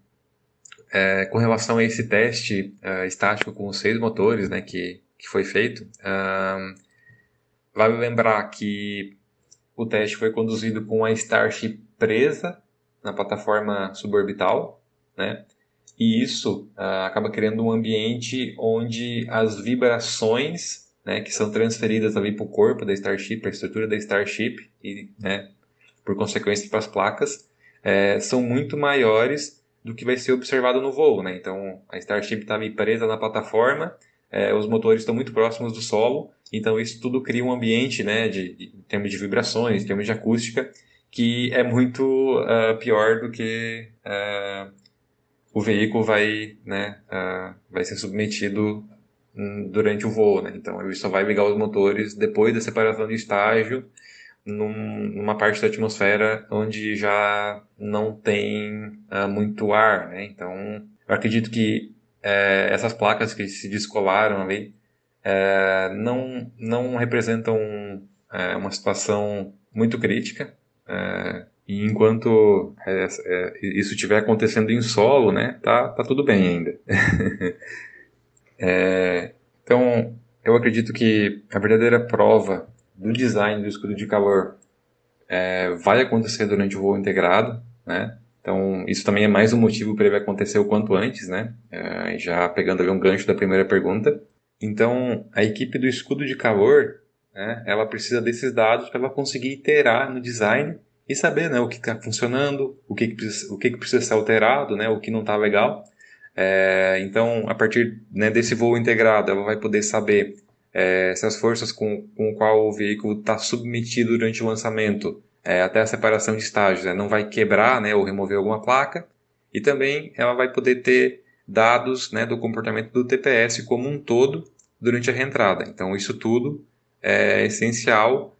é, com relação a esse teste uh, estático com os seis motores né, que, que foi feito, uh, vale lembrar que o teste foi conduzido com a Starship presa na plataforma suborbital, né? e isso acaba criando um ambiente onde as vibrações né, que são transferidas ali para o corpo da Starship, a estrutura da Starship e, né, por consequência, para as placas, é, são muito maiores do que vai ser observado no voo. Né? Então, a Starship está presa na plataforma, é, os motores estão muito próximos do solo, então isso tudo cria um ambiente, né, de, de, em termos de vibrações, em termos de acústica, que é muito uh, pior do que uh, o veículo vai, né, uh, vai ser submetido durante o voo, né? Então ele só vai ligar os motores depois da separação de estágio num, numa parte da atmosfera onde já não tem uh, muito ar, né? Então eu acredito que é, essas placas que se descolaram ali é, não, não representam é, uma situação muito crítica. e enquanto isso estiver acontecendo em solo, né, tá, tá tudo bem ainda. [LAUGHS] É, então, eu acredito que a verdadeira prova do design do escudo de calor é, vai acontecer durante o voo integrado, né? Então, isso também é mais um motivo para ele acontecer o quanto antes, né? É, já pegando ali um gancho da primeira pergunta. Então, a equipe do escudo de calor, né, ela precisa desses dados para ela conseguir iterar no design e saber né, o que está funcionando, o, que, que, precisa, o que, que precisa ser alterado, né, o que não está legal É, então, a partir né, desse voo integrado, ela vai poder saber é, se as forças com, com qual o veículo está submetido durante o lançamento, é, até a separação de estágios, né, não vai quebrar né, ou remover alguma placa. E também ela vai poder ter dados né, do comportamento do TPS como um todo durante a reentrada. Então, isso tudo é essencial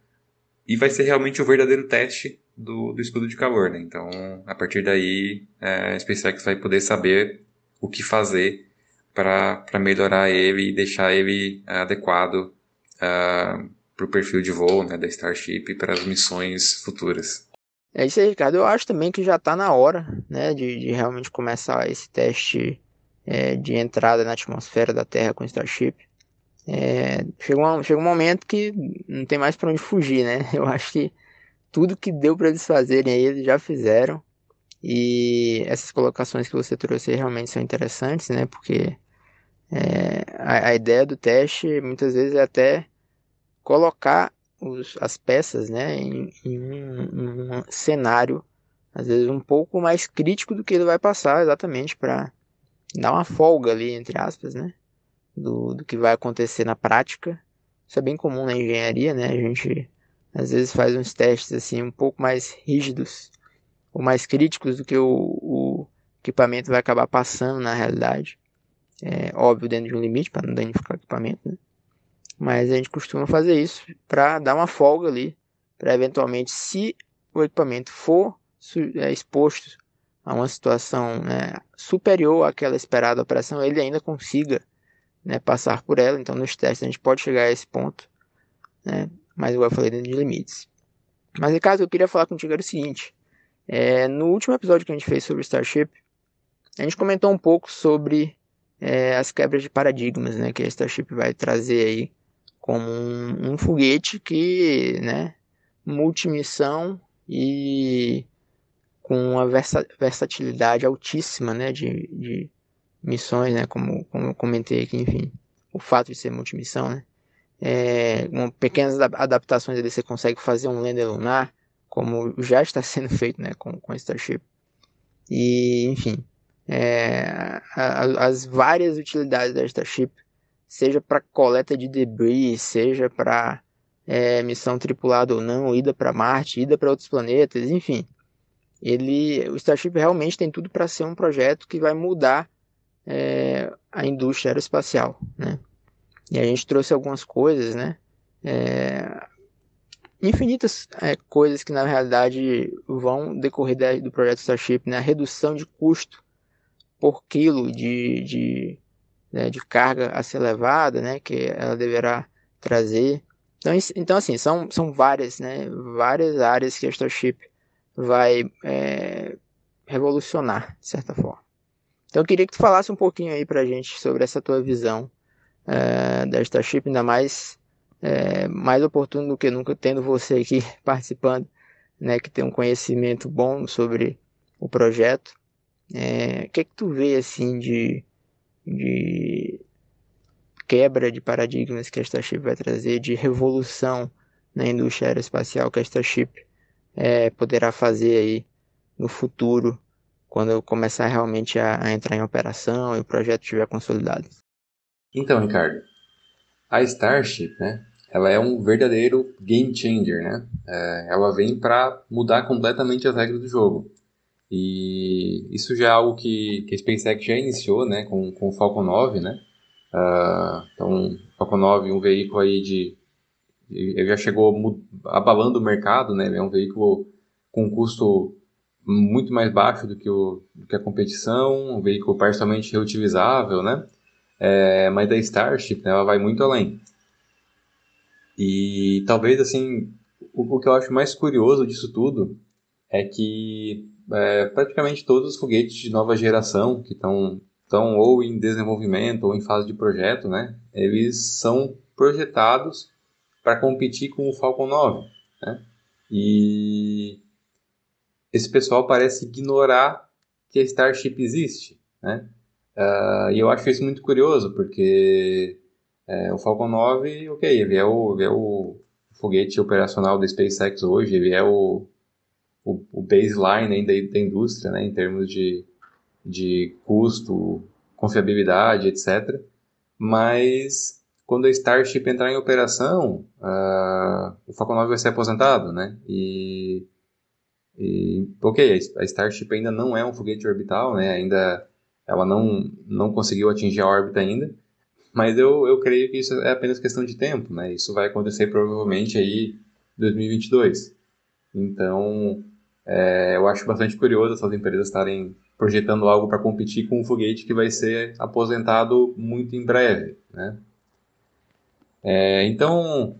e vai ser realmente o verdadeiro teste do, do escudo de calor. Né? Então, a partir daí, é, a SpaceX vai poder saber o que fazer para melhorar ele e deixar ele é, adequado uh, é, para o perfil de voo né, da Starship e para as missões futuras. É isso aí, Ricardo. Eu acho também que já está na hora né, de, de, realmente começar esse teste é, de entrada na atmosfera da Terra com Starship. É, chega, um, chega um momento que não tem mais para onde fugir, né? [LAUGHS] Eu acho que tudo que deu para eles fazerem aí, eles já fizeram. E essas colocações que você trouxe realmente são interessantes, né? Porque é, a, a, ideia do teste muitas vezes é até colocar os, as peças né, em, em um, um, cenário, às vezes um pouco mais crítico do que ele vai passar, exatamente para dar uma folga ali, entre aspas, né? Do, do que vai acontecer na prática. Isso é bem comum na engenharia, né? A gente às vezes faz uns testes assim um pouco mais rígidos ou mais críticos do que o, o equipamento vai acabar passando na realidade. É óbvio dentro de um limite para não danificar o equipamento, né? Mas a gente costuma fazer isso para dar uma folga ali, para eventualmente, se o equipamento for é, exposto a uma situação né, superior àquela esperada operação, ele ainda consiga né, passar por ela. Então, nos testes a gente pode chegar a esse ponto, né, mas igual eu falei, dentro de limites. Mas, Ricardo, eu queria falar contigo era o seguinte: é, no último episódio que a gente fez sobre Starship, a gente comentou um pouco sobre é, as quebras de paradigmas né, que a Starship vai trazer aí como um, um foguete que, né, multimissão e com uma versa, versatilidade altíssima, né, de, de missões, né, como, como eu comentei aqui, enfim, o fato de ser multimissão, né, é, com pequenas adaptações ali você consegue fazer um lander lunar, como já está sendo feito, né, com, com Starship, e, enfim, é, a, as várias utilidades da Starship seja para coleta de debris, seja para é, missão tripulada ou não, ida para Marte, ida para outros planetas, enfim. Ele, o Starship realmente tem tudo para ser um projeto que vai mudar é, a indústria aeroespacial, né? E a gente trouxe algumas coisas, né? É, infinitas é, coisas que na realidade vão decorrer da, do projeto Starship, né? A redução de custo por quilo de, de né, de carga a ser levada, né, que ela deverá trazer. Então, então assim, são, são várias, né, várias áreas que a Starship vai é, revolucionar, de certa forma. Então eu queria que tu falasse um pouquinho aí pra gente sobre essa tua visão é, da Starship, ainda mais, é, mais oportuno do que nunca tendo você aqui [LAUGHS] participando, né, que tem um conhecimento bom sobre o projeto. É, o que é que tu vê assim de, de quebra de paradigmas que a Starship vai trazer, de revolução na indústria aeroespacial que a Starship é, poderá fazer aí no futuro, quando começar realmente a, a entrar em operação e o projeto estiver consolidado. Então, Ricardo, a Starship, né, ela é um verdadeiro game changer, né? É, ela vem para mudar completamente as regras do jogo. E isso já é algo que, que a SpaceX já iniciou, né, com, com o Falcon 9, né? Uh, então, Falcon 9, um veículo aí de, ele já chegou abalando o mercado, né? É um veículo com custo muito mais baixo do que, o, do que a competição, um veículo parcialmente reutilizável, né? É, mas da Starship, né, ela vai muito além. E talvez, assim, o, o que eu acho mais curioso disso tudo é que é, praticamente todos os foguetes de nova geração que estão estão ou em desenvolvimento ou em fase de projeto, né? Eles são projetados para competir com o Falcon 9, né? E esse pessoal parece ignorar que a Starship existe, né? Uh, e eu acho isso muito curioso, porque é, o Falcon 9, ok, ele é, o, ele é o foguete operacional da SpaceX hoje, ele é o, o, baseline da, da indústria, né, em termos de, de custo confiabilidade, etc. Mas quando a Starship entrar em operação, uh, o Falcon 9 vai ser aposentado, né? E, e ok, a Starship ainda não é um foguete orbital, né? Ainda ela não não conseguiu atingir a órbita ainda, mas eu, eu creio que isso é apenas questão de tempo, né? Isso vai acontecer provavelmente aí 2022. Então, é, eu acho bastante curioso essas empresas estarem projetando algo para competir com um foguete que vai ser aposentado muito em breve, né? É, então,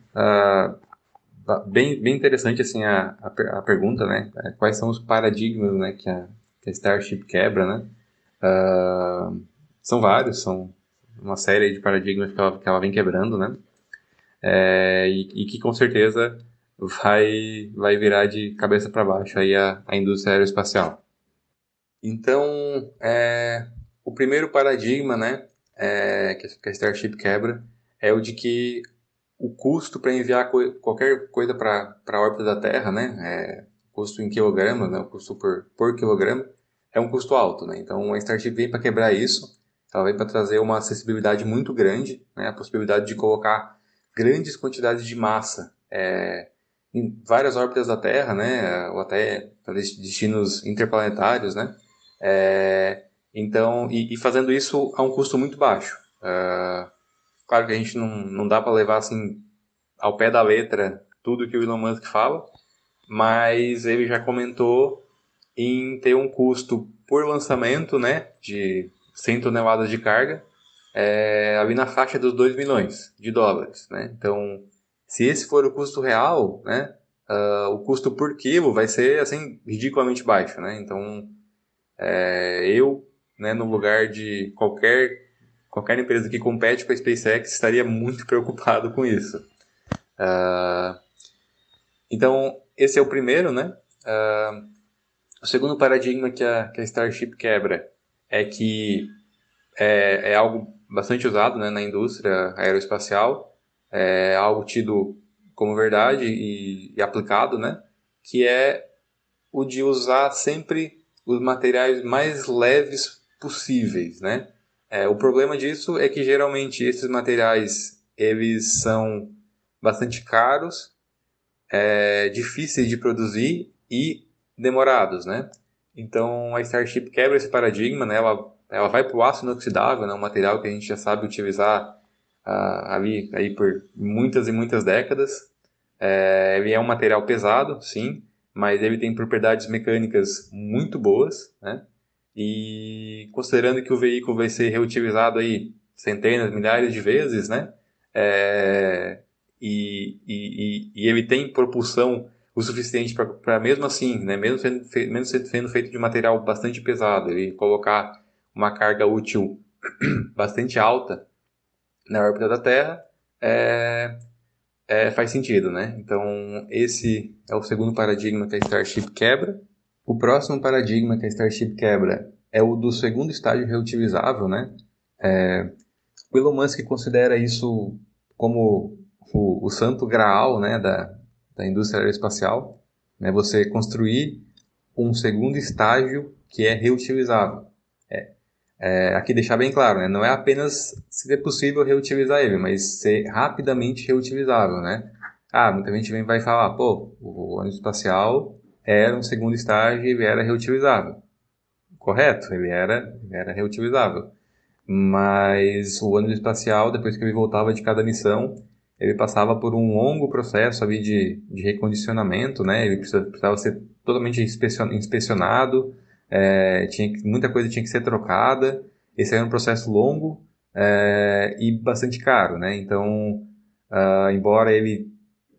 bem, bem interessante assim a, a, a, pergunta, né? É, quais são os paradigmas, né, que a, que a Starship quebra, né? Uh, são vários, são uma série de paradigmas que ela, que ela vem quebrando, né? É, e, e, que com certeza vai, vai virar de cabeça para baixo aí a, a indústria aeroespacial. Então, é, o primeiro paradigma né, é, que a Starship quebra é o de que o custo para enviar co qualquer coisa para a órbita da Terra, né, é, custo em quilogramas, né, o custo por, por quilograma, é um custo alto. Né? Então, a Starship vem para quebrar isso, ela vem para trazer uma acessibilidade muito grande, né, a possibilidade de colocar grandes quantidades de massa é, em várias órbitas da Terra, né, ou até destinos interplanetários, né, é, então, e, e, fazendo isso a um custo muito baixo. Uh, claro que a gente não, não dá para levar assim ao pé da letra tudo que o Elon Musk fala, mas ele já comentou em ter um custo por lançamento, né, de 100 toneladas de carga, é, ali na faixa dos 2 milhões de dólares, né? Então, se esse for o custo real, né, uh, o custo por quilo vai ser assim ridiculamente baixo, né? Então, é, eu, né, no lugar de qualquer qualquer empresa que compete com a SpaceX estaria muito [LAUGHS] preocupado com isso. Uh, então, esse é o primeiro, né? Uh, o segundo paradigma que a, que a Starship quebra é que é, é algo bastante usado né, na indústria aeroespacial, é algo tido como verdade e, e aplicado, né? Que é o de usar sempre os materiais mais leves possíveis, né? É, o problema disso é que geralmente esses materiais eles são bastante caros, é, difíceis de produzir e demorados, né? Então a Starship quebra esse paradigma, né? Ela, ela vai para o aço inoxidável, né? um material que a gente já sabe utilizar ali aí por muitas e muitas décadas. É, ele é um material pesado, sim, mas ele tem propriedades mecânicas muito boas, né? E considerando que o veículo vai ser reutilizado aí centenas, milhares de vezes, né? É, e, e, e, ele tem propulsão o suficiente para mesmo assim, né? Mesmo sendo, mesmo sendo feito de material bastante pesado, ele colocar uma carga útil [CLEARS THROAT] bastante alta na órbita da Terra, é, é, faz sentido, né? Então, esse é o segundo paradigma que a Starship quebra. O próximo paradigma que a Starship quebra é o do segundo estágio reutilizável, né? É, o Elon Musk considera isso como o, o santo graal né, da, da indústria aeroespacial, né? Você construir um segundo estágio que é reutilizável. É, é, aqui deixar bem claro, né? não é apenas se é possível reutilizar ele, mas ser rapidamente reutilizável, né? Ah, muita gente vem vai falar, pô, o ônibus espacial era um segundo estágio e ele era reutilizável. Correto, ele era, ele era reutilizável. Mas o ônibus espacial, depois que ele voltava de cada missão, ele passava por um longo processo ali de, de recondicionamento, né? Ele precisava ser totalmente inspecionado, é, tinha, muita coisa tinha que ser trocada. Esse era um processo longo é, e bastante caro, né? Então, uh, embora ele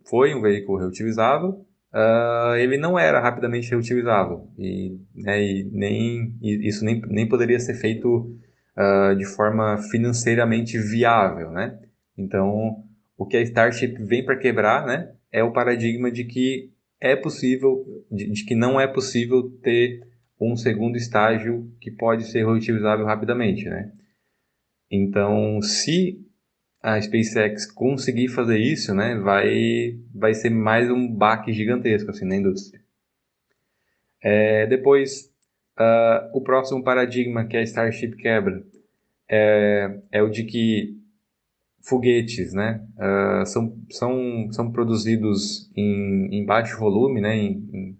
foi um veículo reutilizável, uh, ele não era rapidamente reutilizável e, né, e nem e isso nem, nem poderia ser feito uh, de forma financeiramente viável, né? Então, o que a Starship vem para quebrar, né, é o paradigma de que é possível, de, de que não é possível ter um segundo estágio que pode ser reutilizável rapidamente, né? Então, se a SpaceX conseguir fazer isso, né, vai, vai ser mais um baque gigantesco assim, na indústria. É, depois, uh, o próximo paradigma que a Starship quebra é, é o de que foguetes, né, uh, são, são, são produzidos em, em baixo volume, né, em, em,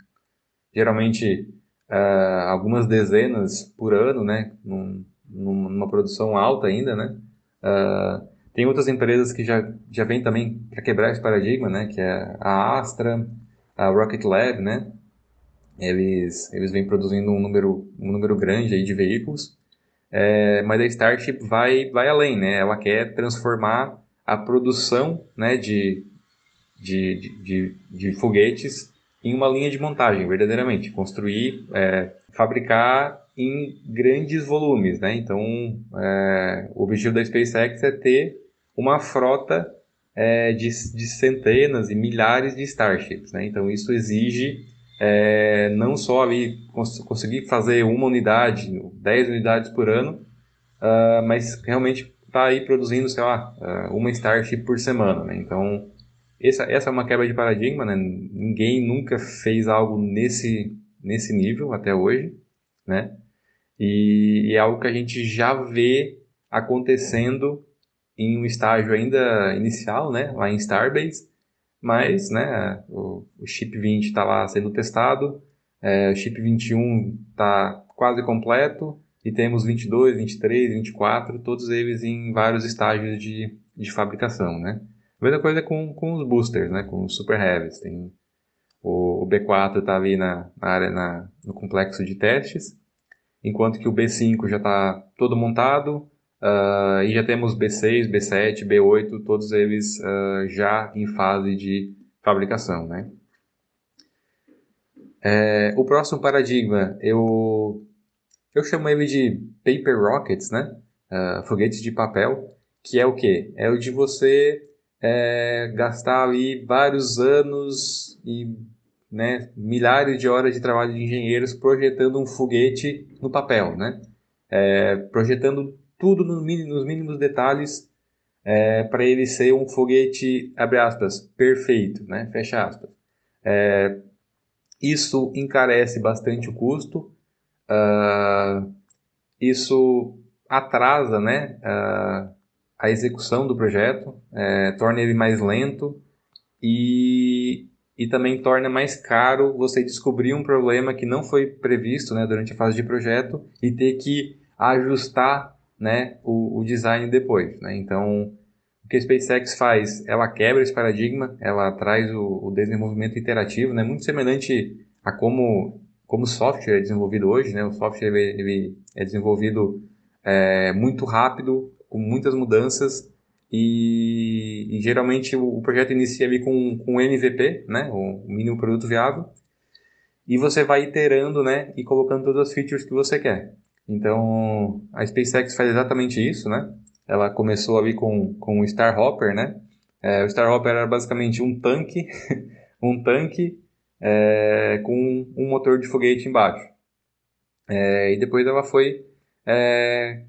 geralmente uh, algumas dezenas por ano, né, num, numa produção alta ainda, né. Uh, tem outras empresas que já, já vêm também para quebrar esse paradigma, né, que é a Astra, a Rocket Lab, né, eles, eles vêm produzindo um número, um número grande aí de veículos, é, mas a Starship vai, vai além, né? Ela quer transformar a produção né, de, de, de, de, foguetes em uma linha de montagem, verdadeiramente. Construir, é, fabricar em grandes volumes, né? Então, é, o objetivo da SpaceX é ter uma frota é, de, de centenas e milhares de Starships, né? Então, isso exige é, não só ali cons conseguir fazer uma unidade, 10 unidades por ano, uh, mas realmente está aí produzindo, sei lá, uh, uma Starship por semana, né? Então, essa, essa é uma quebra de paradigma, né? Ninguém nunca fez algo nesse, nesse nível até hoje, né? E, e é algo que a gente já vê acontecendo em um estágio ainda inicial, né? Lá em Starbase, mas né, o, o chip 20 está lá sendo testado, é, o chip 21 está quase completo, e temos 22, 23, 24, todos eles em vários estágios de, de fabricação, né? A mesma coisa com, com os boosters, né? Com os Super Heavies. Tem o, o B4 está ali na, na área, na, no complexo de testes, enquanto que o B5 já está todo montado, Uh, e já temos B6, B7, B8, todos eles uh, já em fase de fabricação. Né? É, o próximo paradigma, eu, eu chamo ele de paper rockets, né? Uh, foguetes de papel, que é o que? É o de você é, gastar ali vários anos e né, milhares de horas de trabalho de engenheiros projetando um foguete no papel, né? É, projetando tudo no mínimo, nos mínimos detalhes é, para ele ser um foguete, abre aspas, perfeito, né? fecha aspas. É, isso encarece bastante o custo, uh, isso atrasa né, uh, a execução do projeto, é, torna ele mais lento e, e também torna mais caro você descobrir um problema que não foi previsto né, durante a fase de projeto e ter que ajustar né, o, o design depois. Né? Então, o que a SpaceX faz? Ela quebra esse paradigma, ela traz o, o desenvolvimento interativo, né, muito semelhante a como como o software é desenvolvido hoje, né? O software ele, ele é desenvolvido é, muito rápido, com muitas mudanças e, e geralmente o, o, projeto inicia ali com, com MVP, né? O mínimo produto viável e você vai iterando, né? E colocando todas as features que você quer. Então, a SpaceX faz exatamente isso, né? Ela começou ali com, com o Starhopper, né? É, o Starhopper era basicamente um tanque, [LAUGHS] um tanque é, com um motor de foguete embaixo. É, e depois ela foi, é,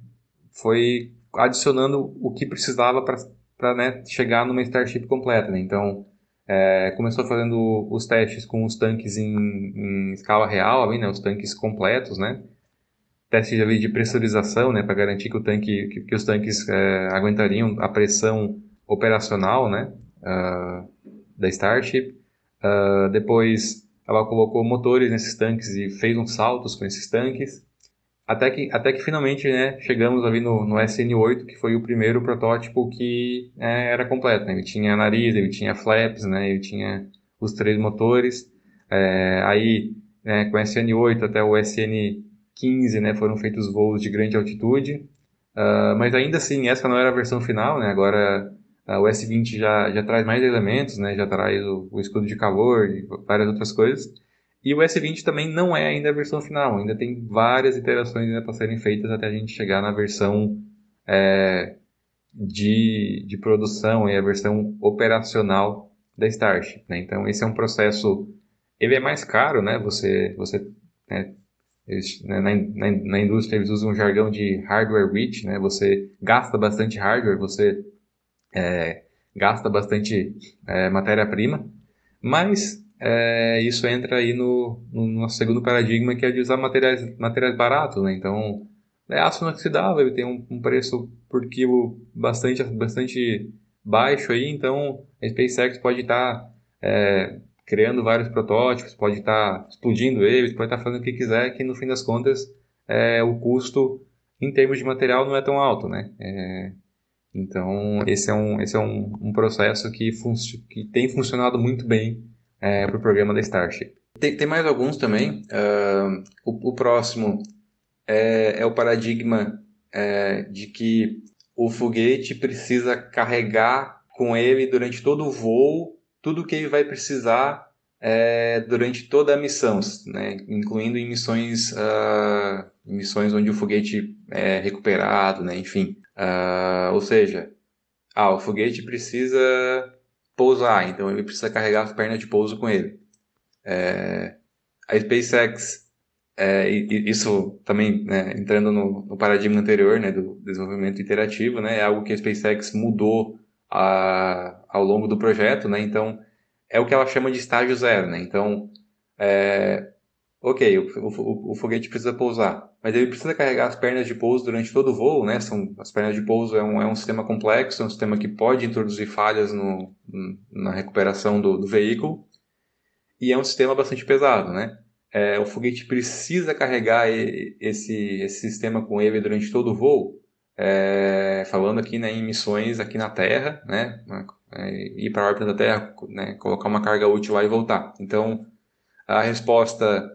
foi adicionando o que precisava para né, chegar numa Starship completa. Né? Então, é, começou fazendo os testes com os tanques em, em escala real, ali, né? os tanques completos, né? Testes ali de pressurização, né, para garantir que, o tanque, que, que os tanques é, aguentariam a pressão operacional, né, uh, da Starship. Uh, depois ela colocou motores nesses tanques e fez uns saltos com esses tanques. Até que, até que finalmente né, chegamos ali no, no SN8, que foi o primeiro protótipo que é, era completo. Né? Ele tinha nariz, ele tinha flaps, né? ele tinha os três motores. É, aí, né, com o SN8 até o SN 15 né, foram feitos voos de grande altitude, uh, mas ainda assim essa não era a versão final, né, agora uh, o S20 já, já traz mais elementos, né, já traz o, o escudo de calor e várias outras coisas, e o S20 também não é ainda a versão final, ainda tem várias iterações para serem feitas até a gente chegar na versão é, de, de produção e a versão operacional da Starship. Né? Então esse é um processo, ele é mais caro, né? Você, você né, eles, né, na, na, na, indústria eles usam um jargão de hardware rich, né? Você gasta bastante hardware, você é, gasta bastante é, matéria-prima, mas é, isso entra aí no, no, nosso segundo paradigma, que é de usar materiais, materiais baratos, né? Então, é aço inoxidável, ele tem um, um preço por quilo bastante, bastante baixo aí, então a SpaceX pode estar tá, é, criando vários protótipos, pode estar tá explodindo eles, pode estar tá fazendo o que quiser, que no fim das contas é, o custo em termos de material não é tão alto, né? É, então esse é um, esse é um, um processo que, que tem funcionado muito bem é, para o programa da Starship. Tem, tem mais alguns também. Uh, o, o, próximo é, é o paradigma é, de que o foguete precisa carregar com ele durante todo o voo tudo o que ele vai precisar é, durante toda a missão, né? incluindo em missões, uh, missões onde o foguete é recuperado, né? enfim. Uh, ou seja, ah, o foguete precisa pousar, então ele precisa carregar as pernas de pouso com ele. É, a SpaceX, é, isso também né, entrando no, no, paradigma anterior né, do desenvolvimento interativo, né, é algo que a SpaceX mudou a, ao longo do projeto, né, então é o que ela chama de estágio zero. Né, então, é, ok, o, o, o, foguete precisa pousar, mas ele precisa carregar as pernas de pouso durante todo o voo, né? São, as pernas de pouso é um, é um sistema complexo, é um sistema que pode introduzir falhas no, na recuperação do, do veículo, e é um sistema bastante pesado, né? É, o foguete precisa carregar esse, esse sistema com ele durante todo o voo, é, falando aqui né, em missões aqui na Terra, né? É, ir para a órbita da Terra, né, colocar uma carga útil lá e voltar. Então, a resposta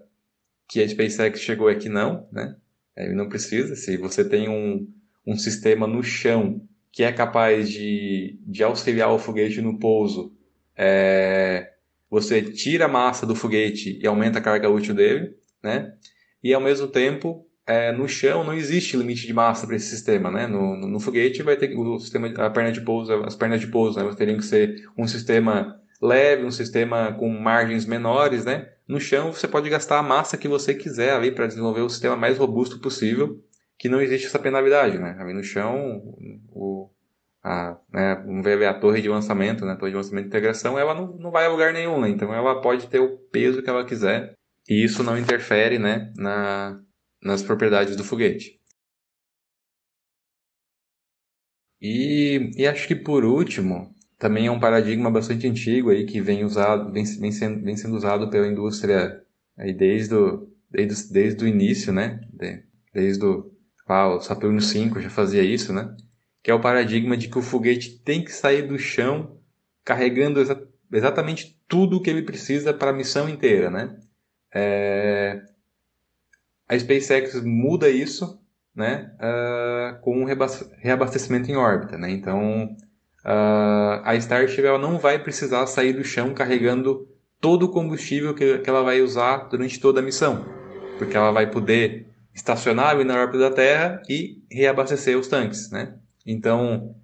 que a SpaceX chegou é que não, né? Ele não precisa. Se você tem um, um sistema no chão que é capaz de, de auxiliar o foguete no pouso, é, você tira a massa do foguete e aumenta a carga útil dele, né? E ao mesmo tempo, é, no chão não existe limite de massa para esse sistema, né? No, no, no, foguete vai ter o sistema, a perna de pouso, as pernas de pouso, né? teriam que ser um sistema leve, um sistema com margens menores, né? No chão você pode gastar a massa que você quiser ali para desenvolver o sistema mais robusto possível, que não existe essa penalidade, né? Ali no chão, o, a, né, vamos ver a torre de lançamento, né? A torre de lançamento de integração, ela não, não vai a lugar nenhum, né? Então ela pode ter o peso que ela quiser e isso não interfere, né? Na, nas propriedades do foguete. E, e acho que por último, também é um paradigma bastante antigo aí que vem usado, vem, vem, sendo, vem sendo usado pela indústria aí desde o, desde, desde o início, né? De, desde o, ah, o Saturno 5 já fazia isso, né? Que é o paradigma de que o foguete tem que sair do chão carregando exa exatamente tudo o que ele precisa para a missão inteira, né? É... A SpaceX muda isso, né? Uh, com um reabastecimento em órbita, né? Então uh, a Starship ela não vai precisar sair do chão carregando todo o combustível que, que ela vai usar durante toda a missão, porque ela vai poder estacionar na órbita da Terra e reabastecer os tanques, né? Então,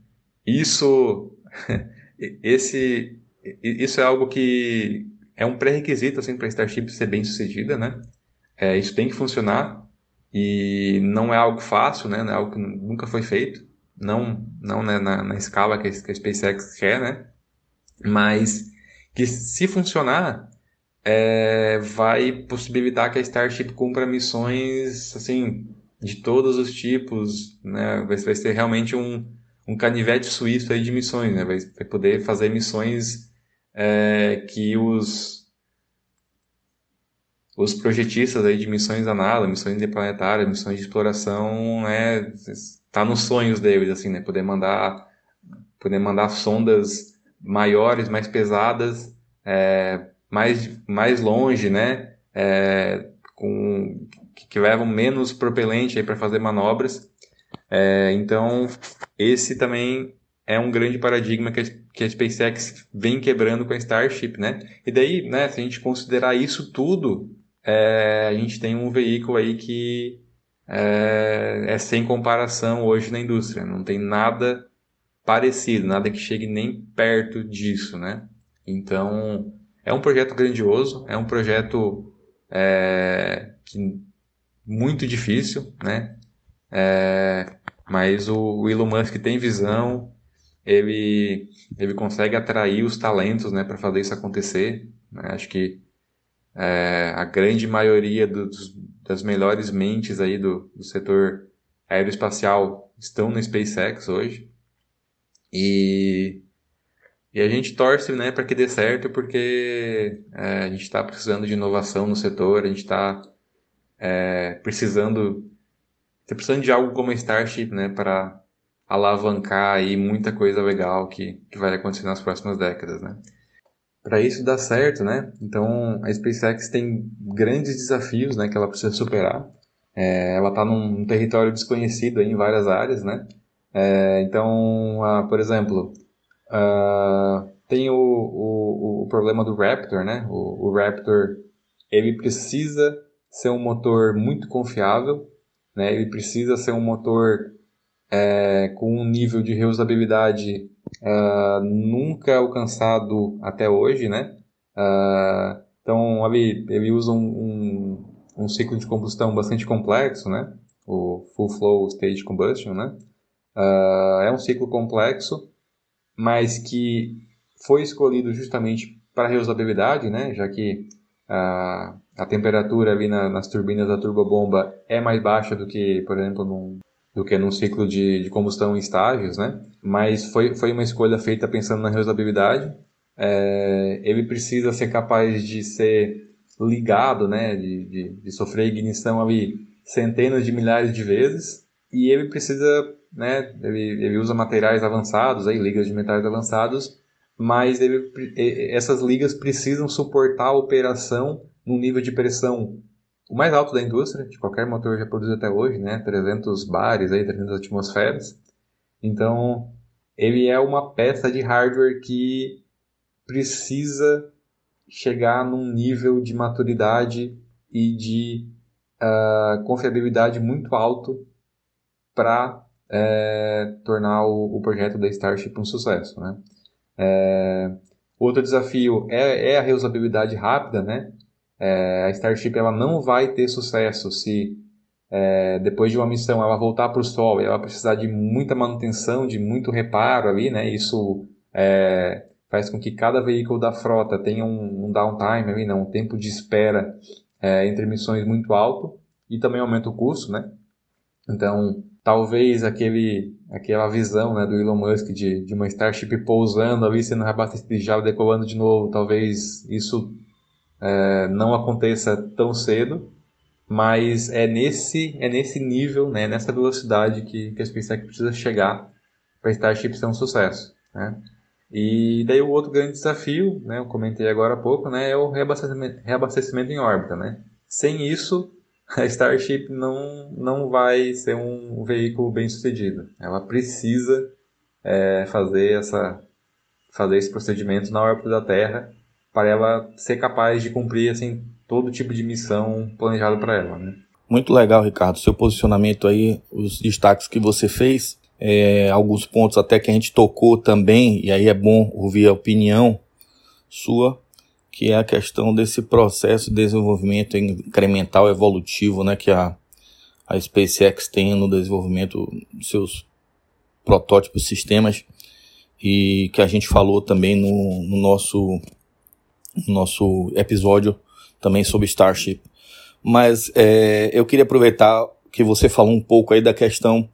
isso, [LAUGHS] esse, isso é algo que é um pré-requisito assim, para a Starship ser bem sucedida, né? É, isso tem que funcionar e não é algo fácil, né? Não é algo que nunca foi feito não, não né, na, na, escala que a, que a SpaceX quer, né? Mas que se funcionar, é, vai possibilitar que a Starship cumpra missões assim de todos os tipos, né? Vai, vai ser realmente um, um canivete suíço aí de missões, né? Vai, vai poder fazer missões é, que os os projetistas aí de missões análogas, missões interplanetárias, missões de exploração, né, tá nos sonhos deles, assim, né? Poder mandar, poder mandar sondas maiores, mais pesadas, é, mais, mais longe, né? É, com, que levam menos propelente para fazer manobras. É, então, esse também é um grande paradigma que a, que a SpaceX vem quebrando com a Starship, né? E daí, né, se a gente considerar isso tudo, é, a gente tem um veículo aí que é, é sem comparação hoje na indústria. Não tem nada parecido, nada que chegue nem perto disso, né? Então, é um projeto grandioso, é um projeto é, que, muito difícil, né? É, mas o, o, Elon Musk tem visão, ele, ele consegue atrair os talentos né, para fazer isso acontecer. Né? Acho que é, a grande maioria dos, das melhores mentes aí do, do setor aeroespacial estão na SpaceX hoje. E, e a gente torce né, para que dê certo, porque é, a gente está precisando de inovação no setor, a gente está é, precisando, tá precisando de algo como a Starship né, para alavancar aí muita coisa legal que, que vai acontecer nas próximas décadas. Né? Para isso dar certo, né? Então a SpaceX tem grandes desafios né, que ela precisa superar. É, ela está num território desconhecido em várias áreas, né? É, então, por exemplo, tem o, o, o, problema do Raptor, né? O, o, Raptor, ele precisa ser um motor muito confiável, né? Ele precisa ser um motor é, com um nível de reusabilidade uh, nunca alcançado até hoje, né? então, ele, ele usa um, um um ciclo de combustão bastante complexo, né? O Full Flow Stage Combustion, né? Uh, é um ciclo complexo, mas que foi escolhido justamente para reusabilidade, né? Já que uh, a temperatura ali na, nas turbinas da turbobomba é mais baixa do que, por exemplo, num, do que num ciclo de, de combustão em estágios, né? Mas foi, foi uma escolha feita pensando na reusabilidade. É, ele precisa ser capaz de ser ligado, né, de, de, de, sofrer ignição ali centenas de milhares de vezes e ele precisa, né, ele, ele usa materiais avançados, aí ligas de metais avançados, mas ele, essas ligas precisam suportar a operação num nível de pressão o mais alto da indústria, de qualquer motor já produzido até hoje, né, 300 bares aí, 300 atmosferas. Então, ele é uma peça de hardware que precisa chegar num nível de maturidade e de uh, confiabilidade muito alto para é, tornar o, o, projeto da Starship um sucesso. Né? É, outro desafio é, é, a reusabilidade rápida. Né? É, a Starship ela não vai ter sucesso se é, depois de uma missão ela voltar para o Sol e ela precisar de muita manutenção, de muito reparo ali. Né? Isso é, faz com que cada veículo da frota tenha um, um downtime, ali, né, um tempo de espera é, entre missões muito alto e também aumenta o custo, né? Então, talvez aquele, aquela visão né, do Elon Musk de, de uma Starship pousando ali, sendo reabastecida e já decolando de novo, talvez isso é, não aconteça tão cedo, mas é nesse, é nesse nível, né, nessa velocidade que, que a SpaceX precisa chegar para Starship ser um sucesso. Né? E daí o outro grande desafio, né, eu comentei agora há pouco, né, é o reabastecimento, reabastecimento em órbita, né. Sem isso, a Starship não, não vai ser um veículo bem sucedido. Ela precisa é, fazer, essa, fazer esse procedimento na órbita da Terra para ela ser capaz de cumprir assim, todo tipo de missão planejada para ela. Né? Muito legal, Ricardo. Seu posicionamento aí, os destaques que você fez é, alguns pontos até que a gente tocou também, e aí é bom ouvir a opinião sua, que é a questão desse processo de desenvolvimento incremental evolutivo, né, que a, a SpaceX tem no desenvolvimento dos seus protótipos sistemas e que a gente falou também no, no nosso no nosso episódio também sobre Starship. Mas é, eu queria aproveitar que você falou um pouco aí da questão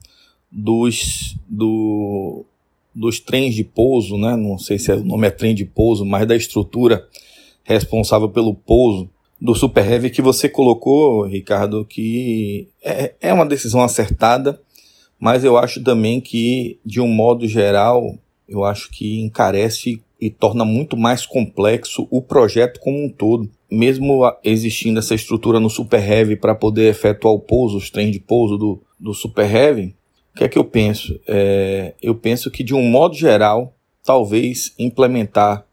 dos, do, dos trens de pouso, né? não sei se é, o nome é trem de pouso, mas da estrutura responsável pelo pouso do Super Heavy que você colocou, Ricardo, que é, é uma decisão acertada, mas eu acho também que, de um modo geral, eu acho que encarece e torna muito mais complexo o projeto como um todo. Mesmo existindo essa estrutura no Super Heavy para poder efetuar o pouso, os trens de pouso do, do Super Heavy, o que é que eu penso? É, eu penso que, de um modo geral, talvez implementar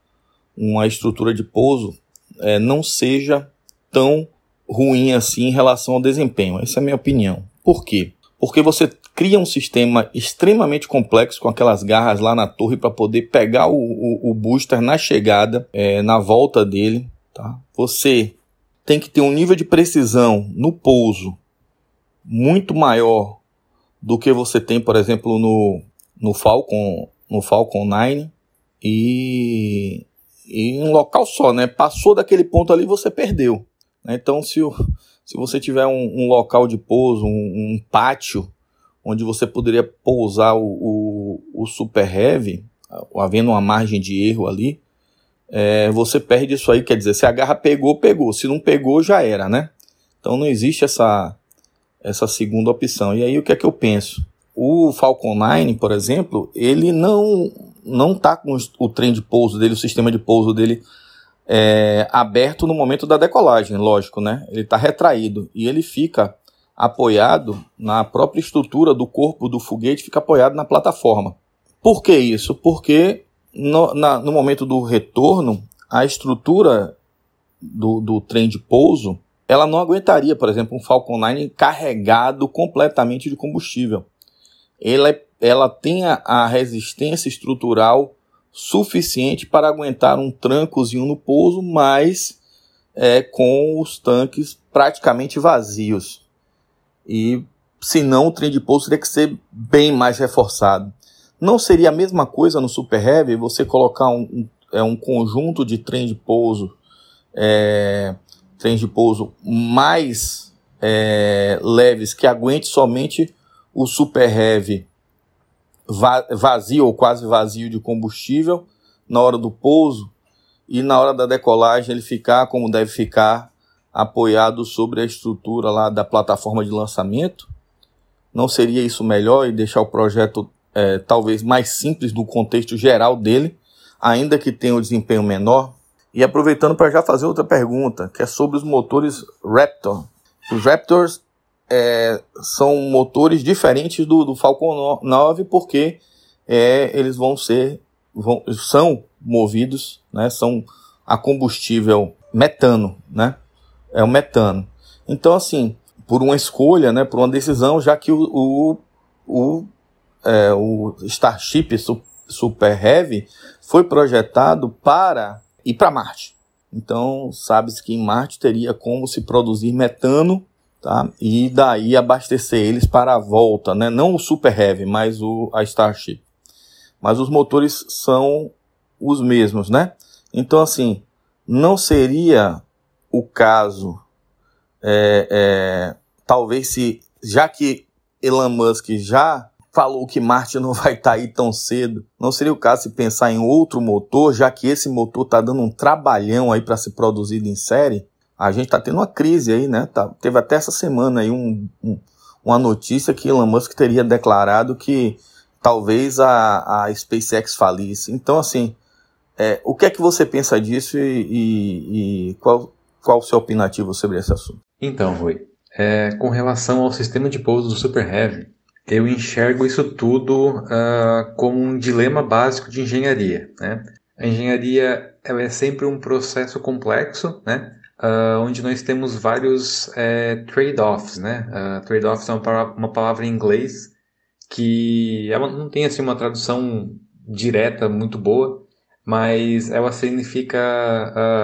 uma estrutura de pouso é, não seja tão ruim assim em relação ao desempenho. Essa é a minha opinião. Por quê? Porque você cria um sistema extremamente complexo com aquelas garras lá na torre para poder pegar o, o, o, booster na chegada, é, na volta dele. Tá? Você tem que ter um nível de precisão no pouso muito maior do que você tem, por exemplo, no, no Falcon, no Falcon 9 e, em um local só, né? Passou daquele ponto ali, você perdeu. Né? Então, se, o, se você tiver um, um local de pouso, um, um, pátio onde você poderia pousar o, o, o Super Heavy, havendo uma margem de erro ali, é, você perde isso aí, quer dizer, se a garra pegou, pegou, se não pegou, já era, né? Então não existe essa, essa segunda opção. E aí o que é que eu penso? O Falcon 9, por exemplo, ele não não tá com o trem de pouso dele, o sistema de pouso dele é, aberto no momento da decolagem, lógico, né? Ele está retraído e ele fica apoiado na própria estrutura do corpo do foguete, fica apoiado na plataforma. Por que isso? Porque no, na, no momento do retorno, a estrutura do, do trem de pouso ela não aguentaria, por exemplo, um Falcon 9 carregado completamente de combustível. Ela, ela tem a, a resistência estrutural suficiente para aguentar um trancozinho no pouso, mas é, com os tanques praticamente vazios. E se não, o trem de pouso teria que ser bem mais reforçado. Não seria a mesma coisa no Super Heavy você colocar um, um, é, um conjunto de trem de pouso é, de pouso mais é, leves que aguente somente o super heavy vazio ou quase vazio de combustível na hora do pouso e na hora da decolagem ele ficar como deve ficar apoiado sobre a estrutura lá da plataforma de lançamento. Não seria isso melhor e deixar o projeto é, talvez mais simples do contexto geral dele, ainda que tenha um desempenho menor? E aproveitando para já fazer outra pergunta, que é sobre os motores Raptor. Os Raptors é, são motores diferentes do, do Falcon 9 porque é, eles vão ser, vão, são movidos, né, são a combustível metano, né, é o metano. Então, assim, por uma escolha, né, por uma decisão, já que o, o, o, é, o Starship Super Heavy foi projetado para ir para Marte. Então, sabe-se que em Marte teria como se produzir metano tá? e daí abastecer eles para a volta, né? não o Super Heavy, mas o, a Starship. Mas os motores são os mesmos, né? Então, assim, não seria o caso, é, é, talvez se, já que Elon Musk já falou que Marte não vai estar tá aí tão cedo. Não seria o caso se pensar em outro motor, já que esse motor está dando um trabalhão aí para ser produzido em série? A gente está tendo uma crise aí, né? Tá, teve até essa semana aí um, um, uma notícia que Elon Musk teria declarado que talvez a, a SpaceX falisse. Então, assim, é, o que é que você pensa disso e, e, e qual, qual o seu opinativo sobre esse assunto? Então, Rui, é, com relação ao sistema de pouso do Super Heavy, eu enxergo isso tudo uh, como um dilema básico de engenharia. Né? A engenharia ela é sempre um processo complexo, né? Uh, onde nós temos vários é, trade-offs. Né? Uh, trade-offs é uma, uma palavra em inglês que ela não tem assim, uma tradução direta muito boa, mas ela significa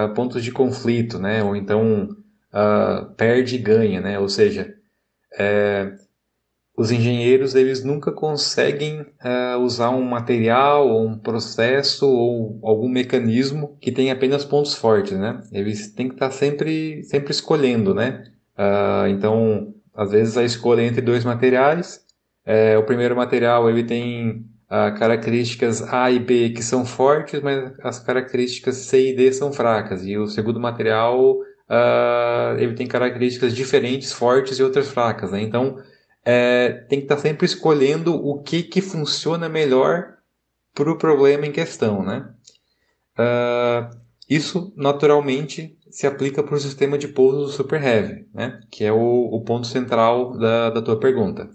uh, pontos de conflito, né? ou então perde e ganha, né? ou seja, é, os engenheiros eles nunca conseguem uh, usar um material ou um processo ou algum mecanismo que tenha apenas pontos fortes, né? Eles têm que estar sempre, sempre escolhendo, né? Uh, então, às vezes a escolha entre dois materiais, é, o primeiro material ele tem uh, características A e B que são fortes, mas as características C e D são fracas. E o segundo material ele tem características diferentes, fortes e outras fracas, né? Então é, tem que estar tá sempre escolhendo o que, que funciona melhor para o problema em questão, né? Uh, isso naturalmente se aplica para o sistema de pouso do Super Heavy, né? que é o, o ponto central da, da tua pergunta.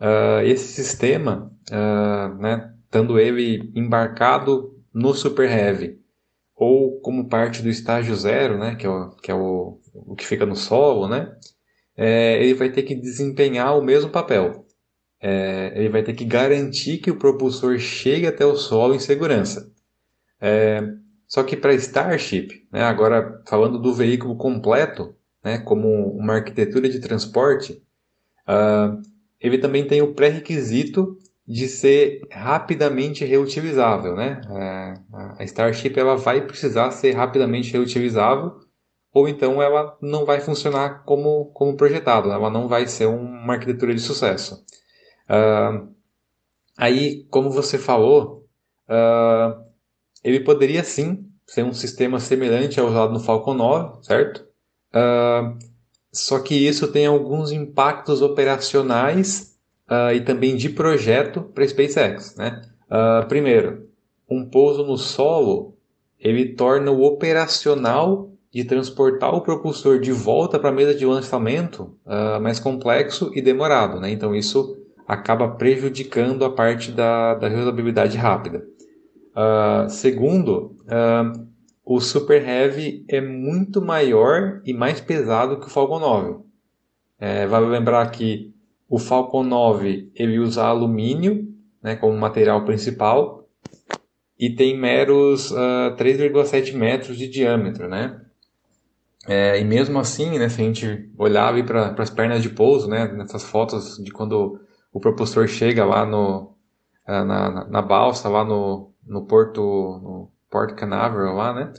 Uh, esse sistema, uh, né, estando ele embarcado no Super Heavy ou como parte do estágio zero, né, que é o que, é o, o que fica no solo, né, é, ele vai ter que desempenhar o mesmo papel. É, ele vai ter que garantir que o propulsor chegue até o solo em segurança. É, só que para Starship, né, agora falando do veículo completo, né, como uma arquitetura de transporte, uh, ele também tem o pré-requisito de ser rapidamente reutilizável. Né? Uh, a Starship ela vai precisar ser rapidamente reutilizável ou então ela não vai funcionar como, como projetado, ela não vai ser uma arquitetura de sucesso. Uh, aí, como você falou, uh, ele poderia sim ser um sistema semelhante ao usado no Falcon 9, certo? Uh, só que isso tem alguns impactos operacionais e também de projeto para a SpaceX, né? primeiro, um pouso no solo ele torna o operacional de transportar o propulsor de volta para a mesa de lançamento uh, mais complexo e demorado. Né? Então isso acaba prejudicando a parte da, da reusabilidade rápida. Uh, segundo, uh, o Super Heavy é muito maior e mais pesado que o Falcon 9. É, vale lembrar que o Falcon 9 ele usa alumínio né, como material principal e tem meros uh, 3,7 metros de diâmetro, né? É, e mesmo assim, né, se a gente olhar para as pernas de pouso, né, nessas fotos de quando o propulsor chega lá no, na, na, na balsa, lá no, no Porto, no Port Canaveral, lá, né,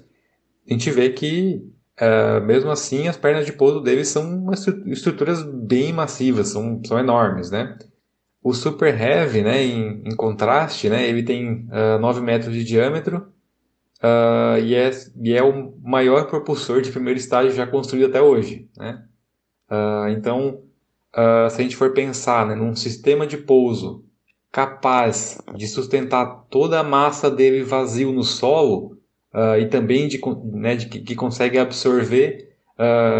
a gente vê que, uh, mesmo assim, as pernas de pouso deles são estruturas bem massivas, são, são enormes, né. O Super Heavy, né, em, em contraste, né, ele tem uh, 9 metros de diâmetro, uh, e, é, e é o maior propulsor de primeiro estágio já construído até hoje. Né? Uh, então, se a gente for pensar né, num sistema de pouso capaz de sustentar toda a massa dele vazio no solo e também de, né, de que, que, consegue absorver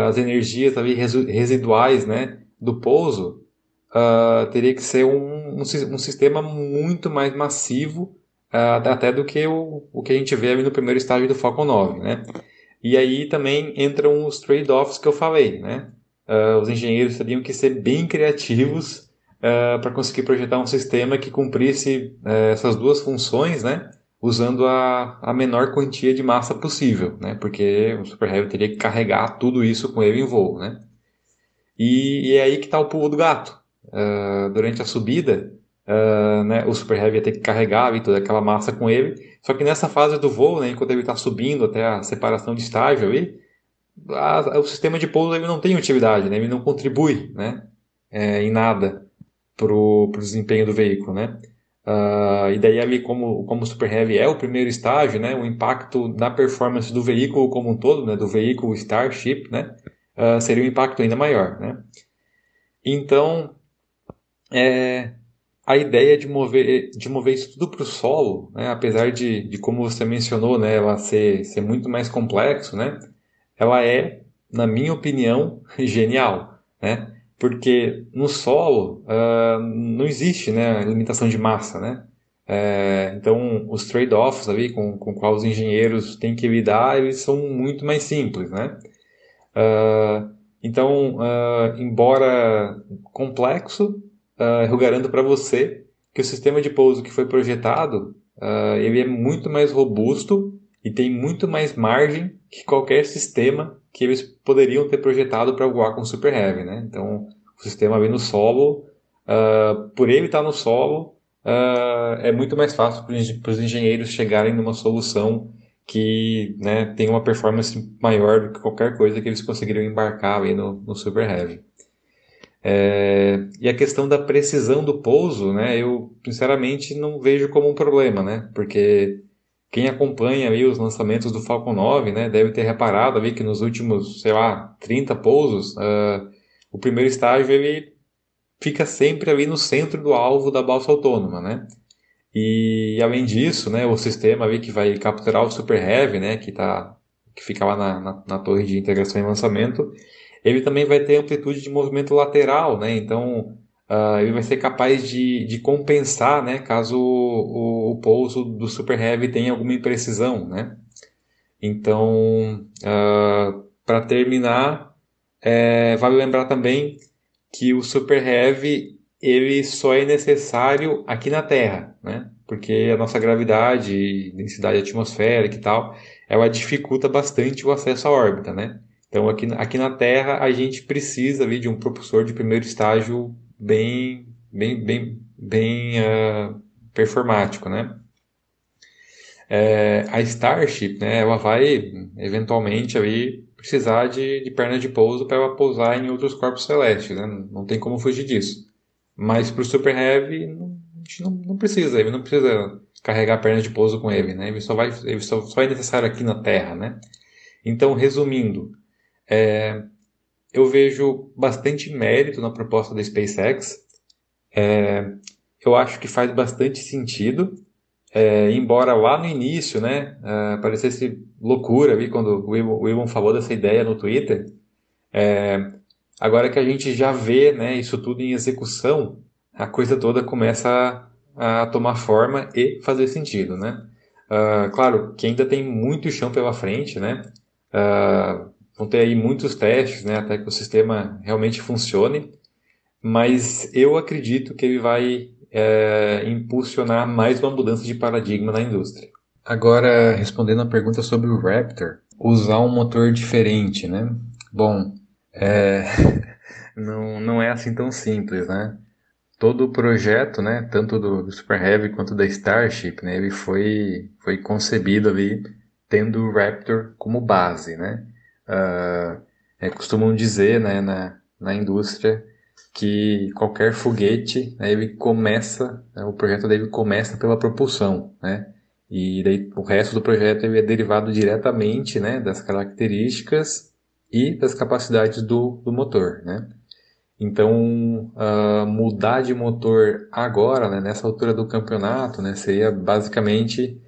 as energias ali, residuais né, do pouso, teria que ser um, um, um sistema muito mais massivo uh, até do que o, o que a gente vê ali no primeiro estágio do Falcon 9, né? E aí também entram os trade-offs que eu falei, né? Uh, os engenheiros teriam que ser bem criativos uh, para conseguir projetar um sistema que cumprisse uh, essas duas funções, né? Usando a, a menor quantia de massa possível, né? Porque o Super Heavy teria que carregar tudo isso com ele em voo, né? E, e é aí que está o pulo do gato. durante a subida, Uh, né, o Super Heavy ia ter que carregar e toda aquela massa com ele. Só que nessa fase do voo, né, enquanto ele está subindo até a separação de estágio a, o sistema de pouso ele não tem utilidade, né, ele não contribui né, é, em nada para o desempenho do veículo. Né? Uh, e daí ali, como, como Super Heavy é o primeiro estágio, né, o impacto na performance do veículo como um todo, né, do veículo Starship, né, uh, seria um impacto ainda maior. Né? Então, é, a ideia de mover, de mover isso tudo para o solo, né, apesar de, de, como você mencionou, né, ela ser, ser muito mais complexo, né, ela é, na minha opinião, [LAUGHS] genial, né, porque no solo uh, não existe né, limitação de massa, né, é, então os trade-offs ali com, com qual os engenheiros têm que lidar, eles são muito mais simples, né, uh, então, uh, embora complexo, uh, eu garanto para você que o sistema de pouso que foi projetado ele é muito mais robusto e tem muito mais margem que qualquer sistema que eles poderiam ter projetado para voar com Super Heavy. Né? Então, o sistema vem no solo, uh, por ele estar tá no solo, uh, é muito mais fácil para os engenheiros chegarem numa solução que né, tem uma performance maior do que qualquer coisa que eles conseguiriam embarcar aí no, no Super Heavy. É, e a questão da precisão do pouso, né, eu sinceramente não vejo como um problema, né, porque quem acompanha aí os lançamentos do Falcon 9, né, deve ter reparado ali que nos últimos, sei lá, 30 pousos, uh, o primeiro estágio ele fica sempre ali no centro do alvo da balsa autônoma, né, e além disso, né, o sistema ali que vai capturar o Super Heavy, né, que, tá, que fica lá na, na, na torre de integração e lançamento, ele também vai ter amplitude de movimento lateral, né? Então, uh, ele vai ser capaz de, de compensar, né? Caso o, o, pouso do Super Heavy tenha alguma imprecisão, né? Então, uh, ah, para terminar, é, vale lembrar também que o Super Heavy ele só é necessário aqui na Terra, né? Porque a nossa gravidade, densidade atmosférica e tal, ela dificulta bastante o acesso à órbita, né? Então, aqui, aqui na Terra, a gente precisa ali, de um propulsor de primeiro estágio bem, bem, bem, bem uh, performático, né? É, a Starship, né, ela vai eventualmente ali precisar de, de perna de pouso para ela pousar em outros corpos celestes, né? Não tem como fugir disso. Mas para o Super Heavy, a gente não, não precisa, ele não precisa carregar perna de pouso com ele, né? Ele só vai, ele só, só é necessário aqui na Terra, né? Então, resumindo, é, eu vejo bastante mérito na proposta da SpaceX. É, eu acho que faz bastante sentido, é, embora lá no início, né, é, parecesse loucura vi quando o Wilson falou dessa ideia no Twitter. É, agora que a gente já vê, né, isso tudo em execução, a coisa toda começa a, a tomar forma e fazer sentido, né? Uh, claro que ainda tem muito chão pela frente, né? Uh, vão ter aí muitos testes, né, até que o sistema realmente funcione, mas eu acredito que ele vai é, impulsionar mais uma mudança de paradigma na indústria. Agora, respondendo a pergunta sobre o Raptor, usar um motor diferente, né? Bom, é, [LAUGHS] não, não é assim tão simples, né? Todo o projeto, né, tanto do, do Super Heavy quanto da Starship, né, ele foi, foi concebido ali tendo o Raptor como base, né? Uh, é, costumam dizer, né, na, na indústria que qualquer foguete, né, ele começa, né, o projeto dele começa pela propulsão, né? E daí o resto do projeto ele é derivado diretamente, né, das características e das capacidades do, do motor, né? Então, uh, mudar de motor agora, né, nessa altura do campeonato, né, seria basicamente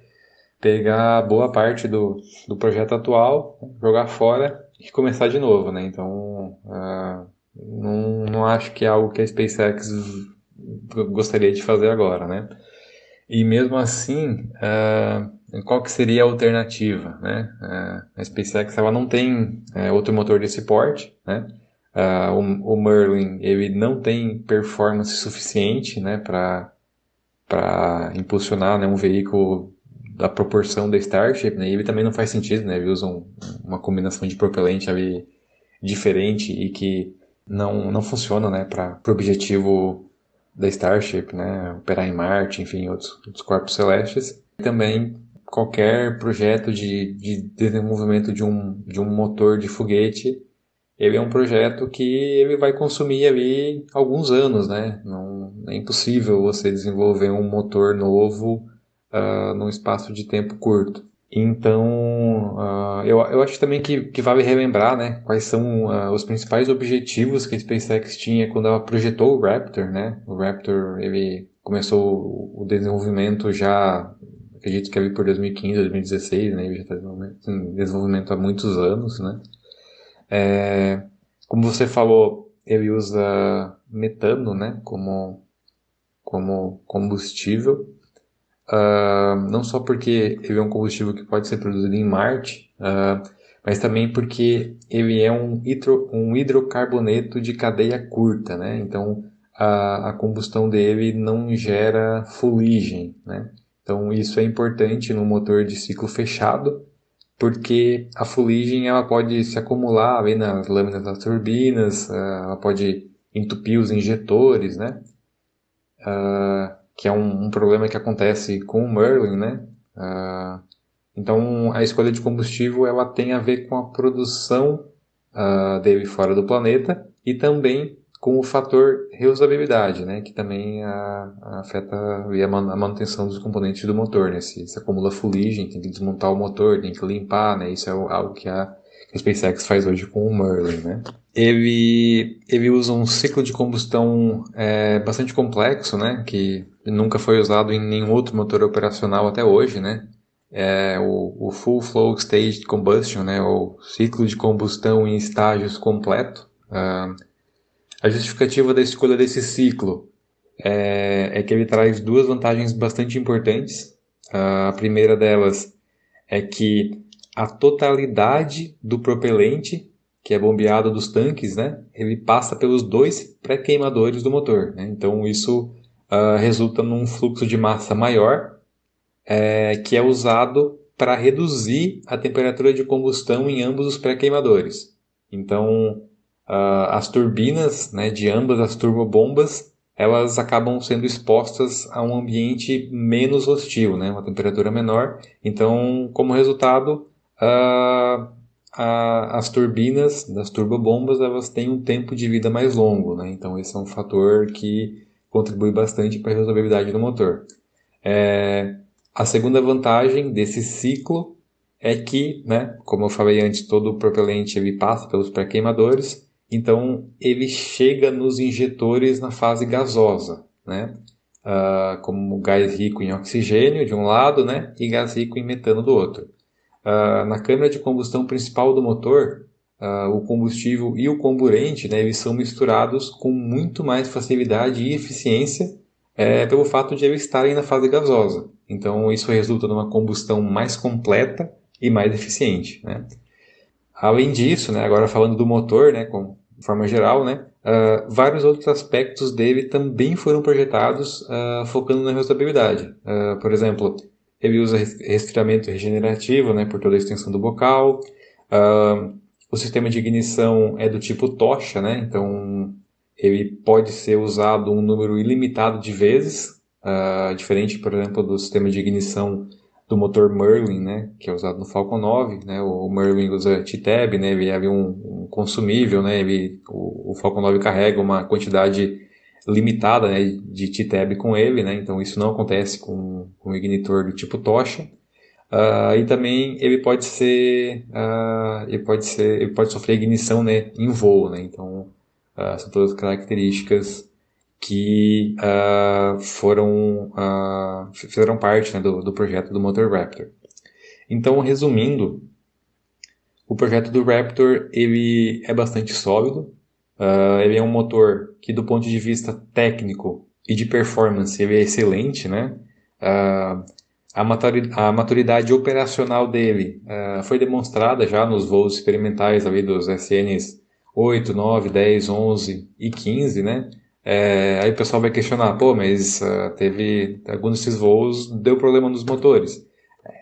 pegar boa parte do, do projeto atual, jogar fora e começar de novo, né? Então, uh, não, não acho que é algo que a SpaceX gostaria de fazer agora, né? E mesmo assim, uh, qual que seria a alternativa, né? Uh, a SpaceX ela não tem uh, outro motor desse porte, né? O, o, Merlin ele não tem performance suficiente, né, para para impulsionar né, um veículo da proporção da Starship, né? E ele também não faz sentido, né? Ele usa um, uma combinação de propelente ali diferente e que não, não funciona, né, para o objetivo da Starship, né, operar em Marte, enfim, outros, outros corpos celestes. E também qualquer projeto de, de desenvolvimento de um, de um motor de foguete, ele é um projeto que ele vai consumir ali alguns anos, né? Não é impossível você desenvolver um motor novo uh, num espaço de tempo curto. Então, uh, eu, eu acho também que, que vale relembrar né, quais são uh, os principais objetivos que a SpaceX tinha quando ela projetou o Raptor. Né? O Raptor ele começou o desenvolvimento já, acredito que ali por 2015, 2016, né? ele já está em desenvolvimento há muitos anos. Né? É, como você falou, ele usa metano né, como, como combustível. Uh, não só porque ele é um combustível que pode ser produzido em Marte, uh, mas também porque ele é um, hidro, um hidrocarboneto de cadeia curta, né? Então a, a combustão dele não gera fuligem, né? Então isso é importante no motor de ciclo fechado, porque a fuligem ela pode se acumular ali nas lâminas das turbinas, uh, ela pode entupir os injetores, né? Que é um, um, problema que acontece com o Merlin, né? Uh, então, a escolha de combustível ela tem a ver com a produção uh, dele fora do planeta e também com o fator reusabilidade, né? Que também uh, afeta a, manutenção dos componentes do motor, né? Se, se acumula fuligem, tem que desmontar o motor, tem que limpar, né? Isso é algo que a, que a SpaceX faz hoje com o Merlin, né? Ele, ele usa um ciclo de combustão é, bastante complexo, né? Que nunca foi usado em nenhum outro motor operacional até hoje, né? É o, o Full Flow Stage Combustion, né? O ciclo de combustão em estágios completo. Uh, a justificativa da escolha desse ciclo é, é, que ele traz duas vantagens bastante importantes. Uh, a primeira delas é que a totalidade do propelente que é bombeado dos tanques, né, ele passa pelos dois pré-queimadores do motor. Né? Então isso uh, resulta num fluxo de massa maior é, que é usado para reduzir a temperatura de combustão em ambos os pré-queimadores. Então, uh, as turbinas né, de ambas as turbobombas elas acabam sendo expostas a um ambiente menos hostil, né, uma temperatura menor. Então, como resultado, uh, as turbinas das turbobombas elas têm um tempo de vida mais longo. Né? Então, esse é um fator que contribui bastante para a resolvibilidade do motor. É, a segunda vantagem desse ciclo é que, né, como eu falei antes, todo o propelente ele passa pelos pré-queimadores, então ele chega nos injetores na fase gasosa, né, uh, como gás rico em oxigênio de um lado, né, e gás rico em metano do outro. Uh, na câmara de combustão principal do motor, uh, o combustível e o comburente, né, eles são misturados com muito mais facilidade e eficiência é, pelo fato de eles estarem na fase gasosa. Então isso resulta numa combustão mais completa e mais eficiente. Né? Além disso, né, agora falando do motor, né, com, de forma geral, né, uh, vários outros aspectos dele também foram projetados uh, focando na reusabilidade. Uh, por exemplo, ele usa resfriamento regenerativo né, por toda a extensão do bocal. O sistema de ignição é do tipo tocha, né, então ele pode ser usado um número ilimitado de vezes, diferente, por exemplo, do sistema de ignição do motor Merlin, né, que é usado no Falcon 9, né, o Merlin usa T-Tab, né, ele é um, um consumível, né, ele, o, o, Falcon 9 carrega uma quantidade limitada, né, de T-Tab com ele, né, então isso não acontece com, com o ignitor do tipo tocha. Uh, e também ele pode ser, uh, ele pode ser, ele pode sofrer ignição, né, em voo, né, então uh, são todas características que uh, foram uh, fizeram parte né, do, do, projeto do motor Raptor. Então, resumindo, o projeto do Raptor ele é bastante sólido. Uh, ele é um motor que, do ponto de vista técnico e de performance, ele é excelente, né? A, maturidade, operacional dele foi demonstrada já nos voos experimentais ali dos SNs 8, 9, 10, 11 e 15, né? É, aí o pessoal vai questionar, pô, mas uh, teve alguns desses voos deu problema nos motores.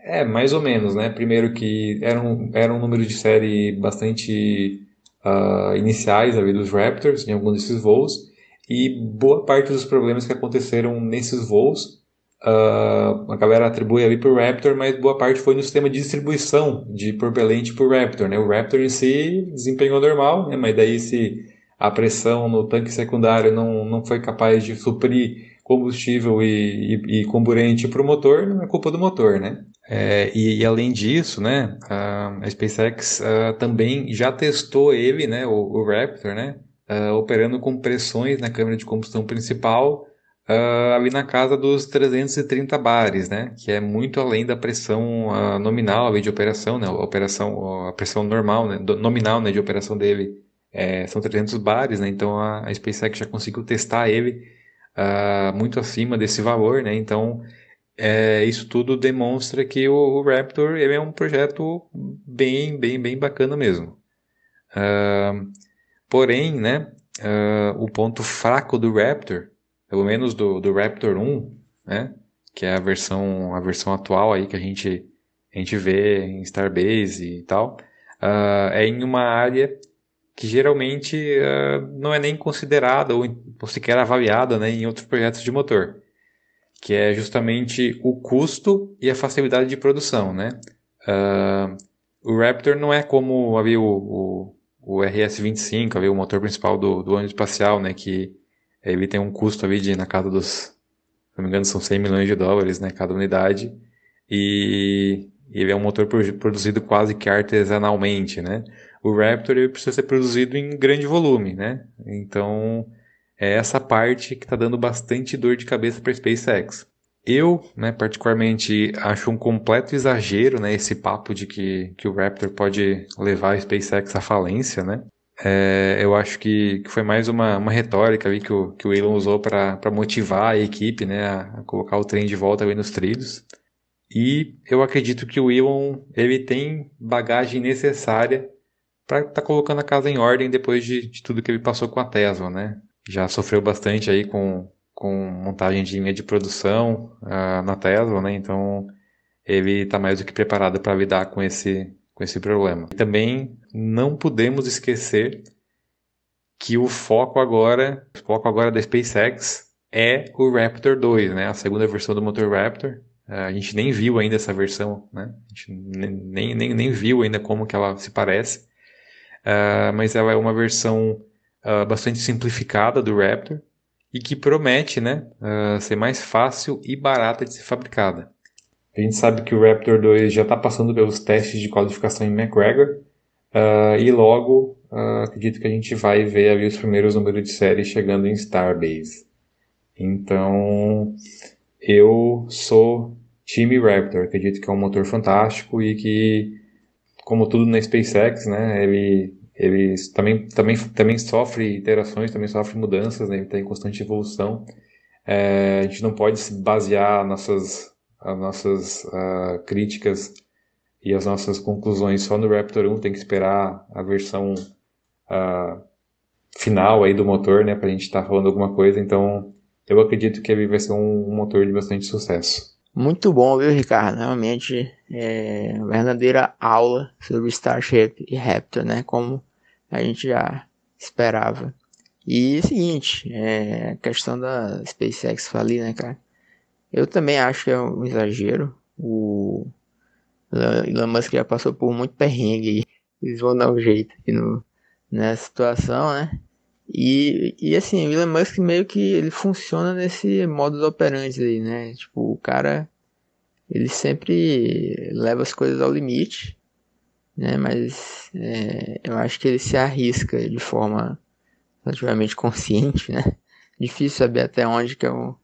É, mais ou menos, né? Primeiro que era um, era um número de série bastante uh, iniciais ali dos Raptors em alguns desses voos e boa parte dos problemas que aconteceram nesses voos uh, a galera atribui ali para o Raptor, mas boa parte foi no sistema de distribuição de propelente para o Raptor, né? O Raptor em si desempenhou normal, né? Mas daí se a pressão no tanque secundário não, não foi capaz de suprir combustível e, e, e comburente para o motor, não é culpa do motor, né? É, e, e, além disso, né, a, a SpaceX a, também já testou ele, né, o, o Raptor, né, a, operando com pressões na câmara de combustão principal ali na casa dos 330 bares, né, que é muito além da pressão nominal de operação, né, a operação, a pressão normal, né, do, nominal, né, de operação dele é, são 300 bares, né? Então a, a SpaceX já conseguiu testar ele uh, muito acima desse valor, né? Então é, isso tudo demonstra que o, o, Raptor é um projeto bem, bem, bem bacana mesmo. Uh, porém, né? Uh, o ponto fraco do Raptor, pelo menos do, do Raptor 1, né? Que é a versão, a versão atual aí que a gente, a gente vê em Starbase e tal, é em uma área que geralmente uh, não é nem considerada ou, ou, sequer avaliada né, em outros projetos de motor, que é justamente o custo e a facilidade de produção. Né? Uh, o Raptor não é como ali, o, o, o RS-25, ali, o motor principal do, do ônibus espacial, né, que ele tem um custo ali de, na casa dos, se não me engano, são 100 milhões de dólares né, cada unidade, e ele é um motor produzido quase que artesanalmente, né? o Raptor ele precisa ser produzido em grande volume, né? Então é essa parte que está dando bastante dor de cabeça para a SpaceX. Eu, né, particularmente, acho um completo exagero, né, esse papo de que, que o Raptor pode levar a SpaceX à falência, né? É, eu acho que, que foi mais uma, uma retórica ali que o, que o Elon usou para motivar a equipe, né, a, a, colocar o trem de volta ali nos trilhos. E eu acredito que o Elon, ele tem bagagem necessária para estar tá colocando a casa em ordem depois de, de, tudo que ele passou com a Tesla, né? Já sofreu bastante aí com, com montagem de linha de produção uh, na Tesla, né? Então ele está mais do que preparado para lidar com esse, com esse problema. Também não podemos esquecer que o foco agora, o foco agora da SpaceX é o Raptor 2, né? A segunda versão do motor Raptor. Uh, a gente nem viu ainda essa versão, né? A gente nem, nem, nem viu ainda como que ela se parece. Uh, mas ela é uma versão uh, bastante simplificada do Raptor, e que promete né, uh, ser mais fácil e barata de ser fabricada. A gente sabe que o Raptor 2 já está passando pelos testes de qualificação em McGregor uh, e logo uh, acredito que a gente vai ver ali os primeiros números de série chegando em Starbase. Então eu sou time Raptor, acredito que é um motor fantástico e que, como tudo na SpaceX, né, ele ele também, também, também sofre iterações, também sofre mudanças, né? ele está em constante evolução. É, a gente não pode se basear nossas, as nossas uh, críticas e as nossas conclusões só no Raptor 1, tem que esperar a versão uh, final aí do motor, né, para a gente estar tá falando alguma coisa. Então, eu acredito que ele vai ser um, um motor de bastante sucesso. Muito bom, viu, Ricardo? Realmente é uma verdadeira aula sobre Starship e Raptor, né? Como a gente já esperava. E é o seguinte, é, a questão da SpaceX falir, né, cara? Eu também acho que é um exagero. O Elon Musk já passou por muito perrengue eles vão dar um jeito aqui no, nessa situação, né? E, e assim, o Elon Musk meio que ele funciona nesse modo operante aí, né? Tipo, o cara ele sempre leva as coisas ao limite, né? Mas é, eu acho que ele se arrisca de forma relativamente consciente, né? Difícil saber até onde que é um,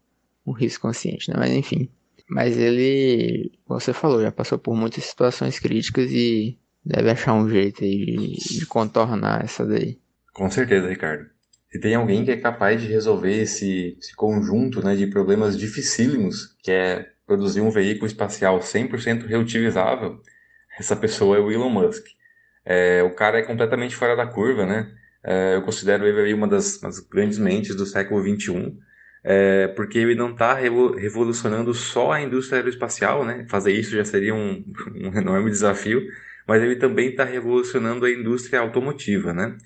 um risco consciente, né? Mas enfim. Mas ele, como você falou, já passou por muitas situações críticas e deve achar um jeito aí de, de contornar essa daí. Com certeza, Ricardo. Se tem alguém que é capaz de resolver esse, esse conjunto né, de problemas dificílimos, que é produzir um veículo espacial 100% reutilizável, essa pessoa é o Elon Musk. É, o cara é completamente fora da curva, né? É, eu considero ele uma das, das, grandes mentes do século XXI, é, porque ele não está revolucionando só a indústria aeroespacial, né? Fazer isso já seria um, [LAUGHS] um enorme desafio, mas ele também está revolucionando a indústria automotiva, né?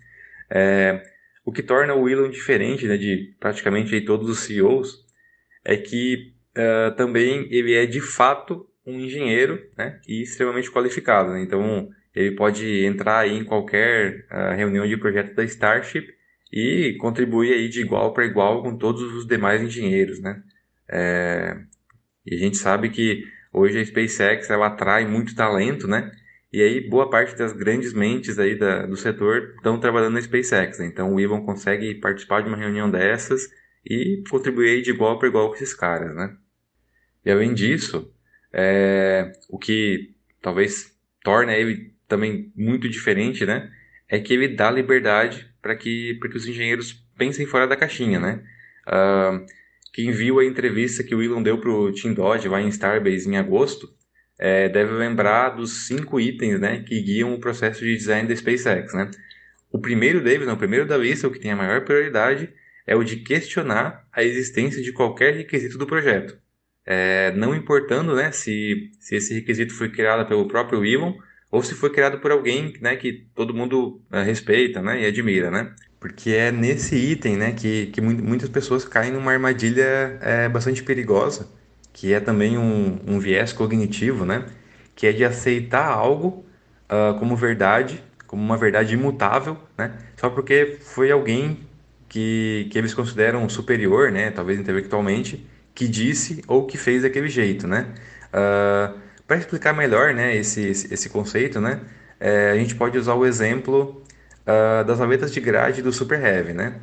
É, o que torna o Elon diferente né, de praticamente aí, todos os CEOs é que uh, também ele é de fato um engenheiro né, e extremamente qualificado. Né? Então ele pode entrar em qualquer uh, reunião de projeto da Starship e contribuir aí de igual para igual com todos os demais engenheiros. Né? É, e a gente sabe que hoje a SpaceX ela atrai muito talento, né? E aí, boa parte das grandes mentes aí da, do setor estão trabalhando na SpaceX. Né? Então, o Elon consegue participar de uma reunião dessas e contribuir de igual para igual com esses caras, né? E além disso, é, o que talvez torna ele também muito diferente, né? É que ele dá liberdade para que, que os engenheiros pensem fora da caixinha, né? Uh, quem viu a entrevista que o Elon deu para o Tim Dodge lá em Starbase em agosto, é, deve lembrar dos cinco itens né, que guiam o processo de design da SpaceX. Né? O primeiro deles, não, o primeiro da lista, o que tem a maior prioridade, é o de questionar a existência de qualquer requisito do projeto. É, não importando né, se, se esse requisito foi criado pelo próprio Elon ou se foi criado por alguém né, que todo mundo é, respeita né, e admira. Né? Porque é nesse item né, que, que muitas pessoas caem numa armadilha é, bastante perigosa, que é também um, um viés cognitivo, né? Que é de aceitar algo uh, como verdade, como uma verdade imutável, né? Só porque foi alguém que, que eles consideram superior, né? Talvez intelectualmente, que disse ou que fez daquele jeito, né? Uh, Para explicar melhor, né? Esse, esse, esse conceito, né? É, a gente pode usar o exemplo uh, das aletas de grade do Super Heavy, né?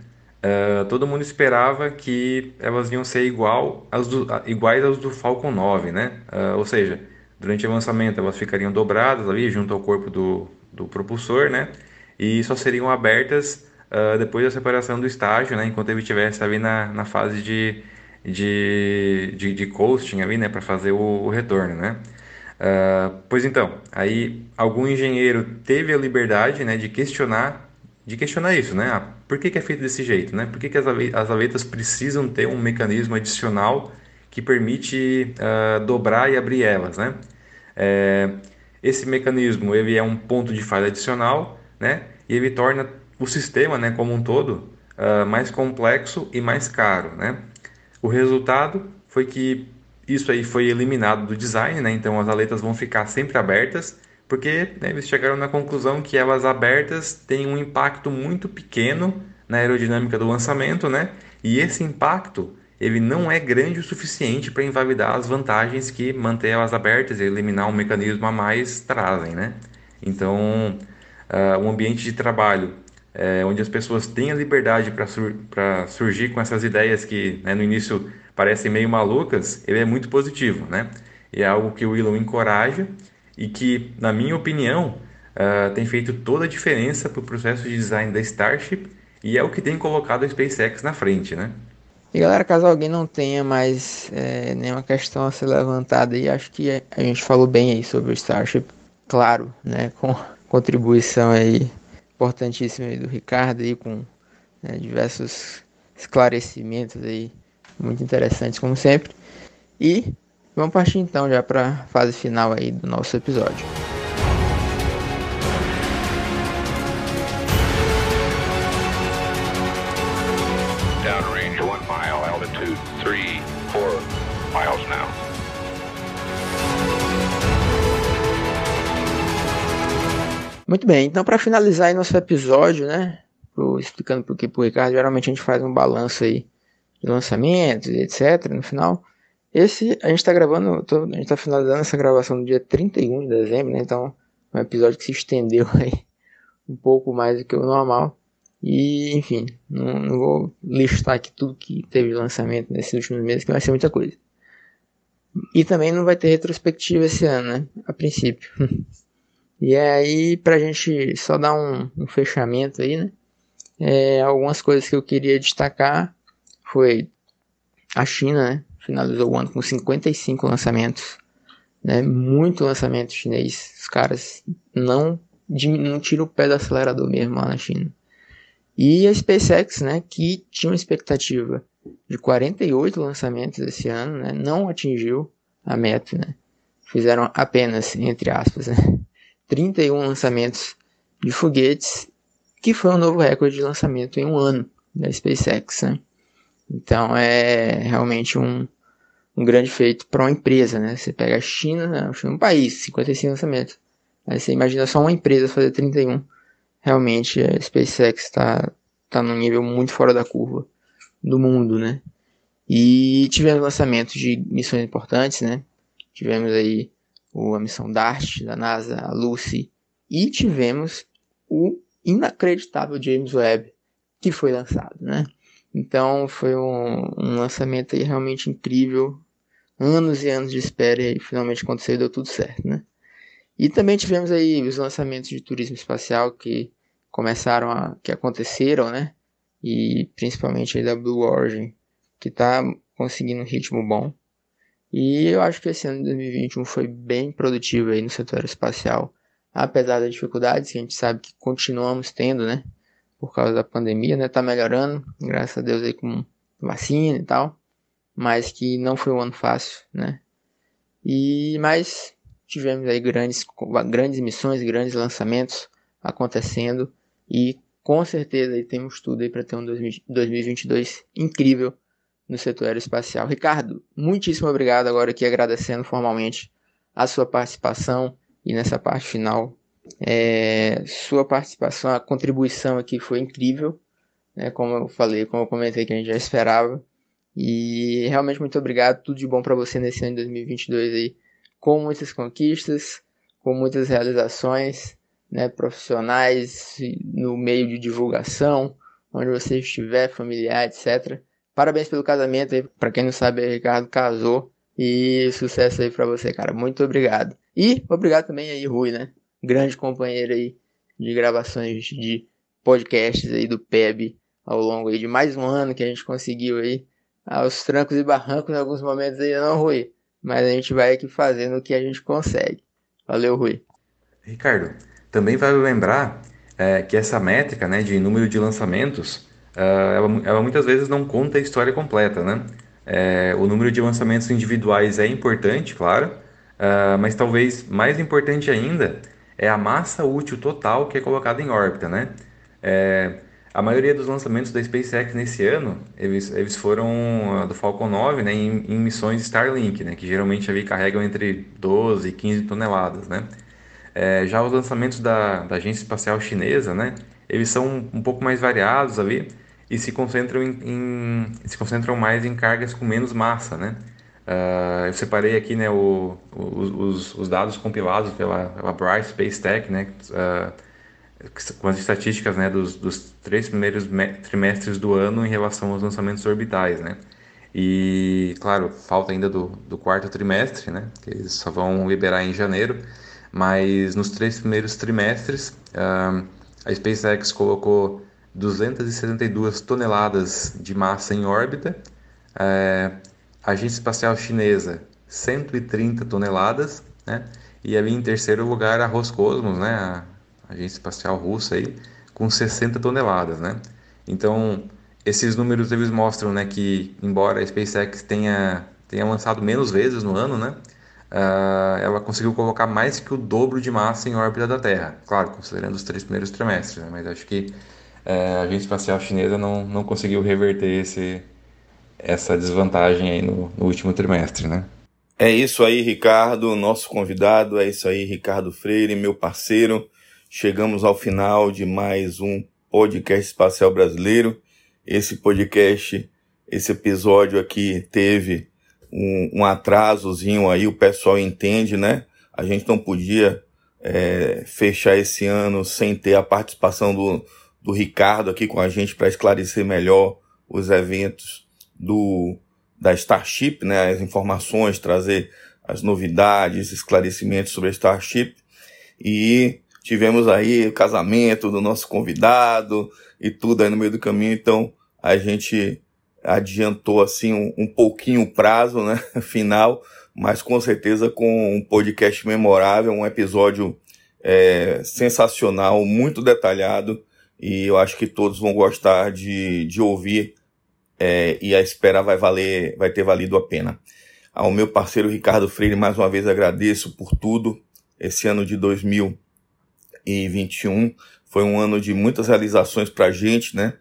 Uh, todo mundo esperava que elas iam ser igual às do, iguais aos do Falcon 9, né? Uh, ou seja, durante o lançamento elas ficariam dobradas ali junto ao corpo do, do propulsor, né? E só seriam abertas uh, depois da separação do estágio, né? Enquanto ele estivesse ali na, na fase de, de, de, de coasting ali, né? Para fazer o, o, retorno, né? Pois então, aí algum engenheiro teve a liberdade, né? De questionar de questionar isso, né? Ah, por que, que, é feito desse jeito, né? Por que, que as, as aletas precisam ter um mecanismo adicional que permite uh, dobrar e abrir elas, né? É, esse mecanismo ele é um ponto de falha adicional, né? E ele torna o sistema, né, como um todo, uh, mais complexo e mais caro, né? O resultado foi que isso aí foi eliminado do design, né? Então as aletas vão ficar sempre abertas porque né, eles chegaram na conclusão que elas abertas têm um impacto muito pequeno na aerodinâmica do lançamento, né? E esse impacto ele não é grande o suficiente para invalidar as vantagens que manter elas abertas e eliminar um mecanismo a mais trazem, né? Então, uh, um ambiente de trabalho é, onde as pessoas têm a liberdade para sur surgir com essas ideias que né, no início parecem meio malucas, ele é muito positivo, né? E é algo que o Elon encoraja e que, na minha opinião, uh, tem feito toda a diferença para o processo de design da Starship e é o que tem colocado a SpaceX na frente, né? E galera, caso alguém não tenha mais é, nenhuma questão a ser levantada aí, acho que a gente falou bem aí sobre o Starship, claro, né, com contribuição aí importantíssima aí do Ricardo aí com né, diversos esclarecimentos aí muito interessantes como sempre. E vamos partir então já para a fase final aí do nosso episódio. Muito bem, então para finalizar aí nosso episódio, né, pro, explicando por que pro Ricardo, geralmente a gente faz um balanço aí lançamentos e etc no final. Esse a gente está gravando, tô, a gente está finalizando essa gravação no dia 31 de dezembro, né, então é um episódio que se estendeu aí [LAUGHS] um pouco mais do que o normal. E, enfim, não, não vou listar aqui tudo que teve lançamento nesses últimos meses, que vai ser muita coisa. E também não vai ter retrospectiva esse ano, né? A princípio. [LAUGHS] E aí, pra gente só dar um, um fechamento aí, né? É, algumas coisas que eu queria destacar foi a China, né? Finalizou o ano com 55 lançamentos, né? Muito lançamento chinês. Os caras não, não tiram o pé do acelerador mesmo lá na China. E a SpaceX, né? Que tinha uma expectativa de 48 lançamentos esse ano, né? Não atingiu a meta, né? Fizeram apenas, entre aspas, né? [LAUGHS] 31 lançamentos de foguetes, que foi um novo recorde de lançamento em um ano da SpaceX. Né? Então é realmente um, um grande feito para uma empresa. Né? Você pega a China, né? um país, 55 lançamentos. Aí você imagina só uma empresa fazer 31. Realmente a SpaceX está tá num nível muito fora da curva do mundo, né? E tivemos lançamentos de missões importantes, né? Tivemos aí a missão DART da NASA, a Lucy, e tivemos o inacreditável James Webb, que foi lançado, né? Então foi um, um lançamento aí realmente incrível, anos e anos de espera e finalmente aconteceu e deu tudo certo, né? E também tivemos aí os lançamentos de turismo espacial que começaram a, que aconteceram, né? E principalmente aí da Blue Origin, que está conseguindo um ritmo bom. E eu acho que esse ano de 2021 foi bem produtivo aí no setor espacial, apesar das dificuldades que a gente sabe que continuamos tendo, né? Por causa da pandemia, né? Tá melhorando, graças a Deus aí com vacina e tal, mas que não foi um ano fácil, né? E mas tivemos aí grandes grandes missões, grandes lançamentos acontecendo e com certeza aí temos tudo aí para ter um 2022 incrível no setor aeroespacial. Ricardo, muitíssimo obrigado agora aqui agradecendo formalmente a sua participação e nessa parte final. É, sua participação, a contribuição aqui foi incrível, né, como eu falei, como eu comentei que a gente já esperava. E realmente muito obrigado, tudo de bom para você nesse ano de 2022 aí, com muitas conquistas, com muitas realizações, né, profissionais no meio de divulgação, onde você estiver, familiar, etc. Parabéns pelo casamento aí. Pra quem não sabe, Ricardo casou. E sucesso aí pra você, cara. Muito obrigado. E obrigado também aí, Rui, né? Grande companheiro aí de gravações de podcasts aí do PEB ao longo aí de mais um ano que a gente conseguiu aí. Aos trancos e barrancos em alguns momentos aí, não, Rui. Mas a gente vai aqui fazendo o que a gente consegue. Valeu, Rui. Ricardo, também vale lembrar é, que essa métrica né, de número de lançamentos uh, ela, ela, muitas vezes não conta a história completa, né? É, o número de lançamentos individuais é importante, claro, uh, mas talvez mais importante ainda é a massa útil total que é colocada em órbita, né? É, a maioria dos lançamentos da SpaceX nesse ano, eles, eles foram uh, do Falcon 9, né, em, em, missões Starlink, né, que geralmente ali carregam entre 12 e 15 toneladas, né? É, já os lançamentos da, da Agência Espacial Chinesa, né, eles são um pouco mais variados ali, e se concentram, em, em se concentram mais em cargas com menos massa, né? Uh, eu separei aqui né, o, os, os, dados compilados pela, pela Bryce Space Tech, né, uh, com as estatísticas né, dos, dos três primeiros trimestres do ano em relação aos lançamentos orbitais. Né? E, claro, falta ainda do, do quarto trimestre, né, que eles só vão liberar em janeiro, mas nos três primeiros trimestres, uh, a SpaceX colocou 272 toneladas de massa em órbita, a Agência Espacial Chinesa 130 toneladas, né? E ali em terceiro lugar a Roscosmos, né? A Agência Espacial Russa aí, com 60 toneladas, né? Então, esses números eles mostram, né, que embora a SpaceX tenha tenha lançado menos vezes no ano, né? Uh, ela conseguiu colocar mais que o dobro de massa em órbita da Terra. Claro, considerando os três primeiros trimestres, né? mas acho que uh, a Agência Espacial Chinesa não, não conseguiu reverter esse, essa desvantagem aí no, no último trimestre, né? É isso aí, Ricardo, nosso convidado. É isso aí, Ricardo Freire, meu parceiro. Chegamos ao final de mais um podcast espacial brasileiro. Esse podcast, esse episódio aqui teve um, um atrasozinho aí, o pessoal entende, né? A gente não podia é, fechar esse ano sem ter a participação do, do Ricardo aqui com a gente para esclarecer melhor os eventos do da Starship, né, as informações, trazer as novidades, esclarecimentos sobre a Starship. E tivemos aí o casamento do nosso convidado e tudo aí no meio do caminho, então a gente adiantou assim um, um pouquinho o prazo, né, [LAUGHS] final, mas com certeza com um podcast memorável, um episódio é, sensacional, muito detalhado, e eu acho que todos vão gostar de, de ouvir é, e a espera vai valer, vai ter valido a pena. Ao meu parceiro Ricardo Freire, mais uma vez agradeço por tudo. Esse ano de 2021 foi um ano de muitas realizações para a gente, né?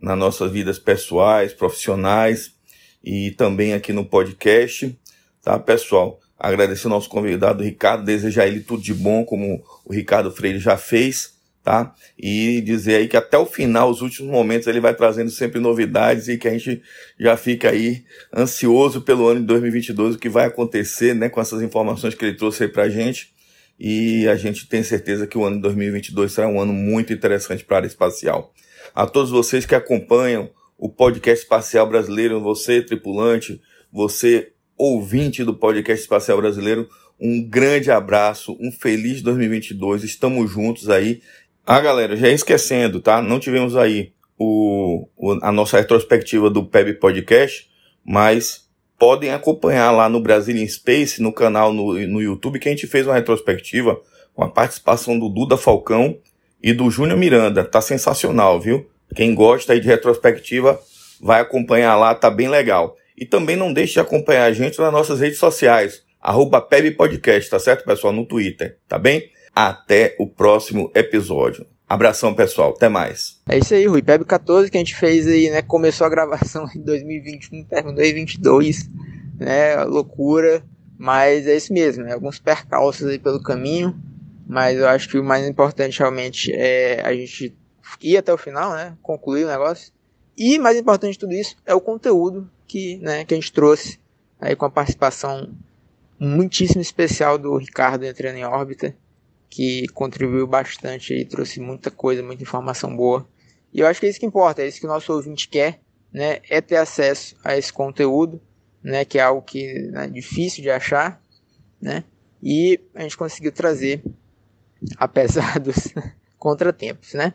Nas nossas vidas pessoais, profissionais e também aqui no podcast, tá, pessoal? Agradecer ao nosso convidado Ricardo, desejar ele tudo de bom, como o Ricardo Freire já fez tá? E dizer aí que até o final, os últimos momentos, ele vai trazendo sempre novidades e que a gente já fica aí ansioso pelo ano de 2022, o que vai acontecer, né, com essas informações que ele trouxe aí pra gente. E a gente tem certeza que o ano de 2022 será um ano muito interessante para a área espacial. A todos vocês que acompanham o podcast espacial brasileiro, você tripulante, você ouvinte do podcast espacial brasileiro, um grande abraço, um feliz 2022. Estamos juntos aí ah, galera, já esquecendo, tá? Não tivemos aí o, o, a nossa retrospectiva do PEB Podcast, mas podem acompanhar lá no Brazilian Space, no canal no, no YouTube, que a gente fez uma retrospectiva com a participação do Duda Falcão e do Júnior Miranda. Tá sensacional, viu? Quem gosta aí de retrospectiva, vai acompanhar lá, tá bem legal. E também não deixe de acompanhar a gente nas nossas redes sociais, arroba Podcast, tá certo, pessoal? No Twitter, tá bem? Até o próximo episódio. Abração, pessoal. Até mais. É isso aí, Rui. PEB 14 que a gente fez aí, né? Começou a gravação em 2021, terminou em 2022, né? Loucura. Mas é isso mesmo, né? Alguns percalços aí pelo caminho. Mas eu acho que o mais importante realmente é a gente ir até o final, né? Concluir o negócio. E mais importante de tudo isso é o conteúdo que, né, que a gente trouxe aí com a participação muitíssimo especial do Ricardo entrando em órbita que contribuiu bastante e trouxe muita coisa, muita informação boa. E eu acho que é isso que importa, é isso que o nosso ouvinte quer, né? É ter acesso a esse conteúdo, né? Que é algo que é difícil de achar, né? E a gente conseguiu trazer, [LAUGHS] apesar [LAUGHS] dos contratempos, né?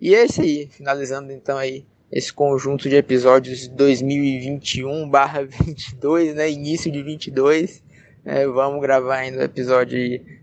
E é isso aí, finalizando então aí esse conjunto de episódios 2021/22, né? Início de 22. É, vamos gravar ainda o episódio.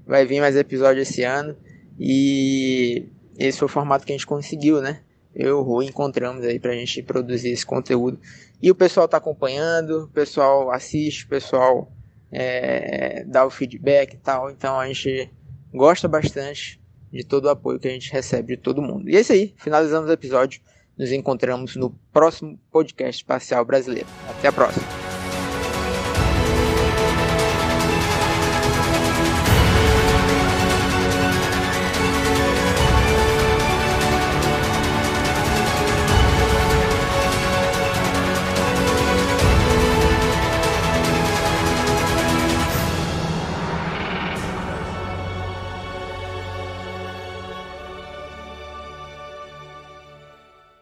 Vai vir mais episódio esse ano. E esse foi o formato que a gente conseguiu, né? Eu e o Rui encontramos aí pra gente produzir esse conteúdo. E o pessoal tá acompanhando, o pessoal assiste, o pessoal é, dá o feedback e tal. Então a gente gosta bastante de todo o apoio que a gente recebe de todo mundo. E é isso aí, finalizamos o episódio. Nos encontramos no próximo podcast espacial brasileiro. Até a próxima.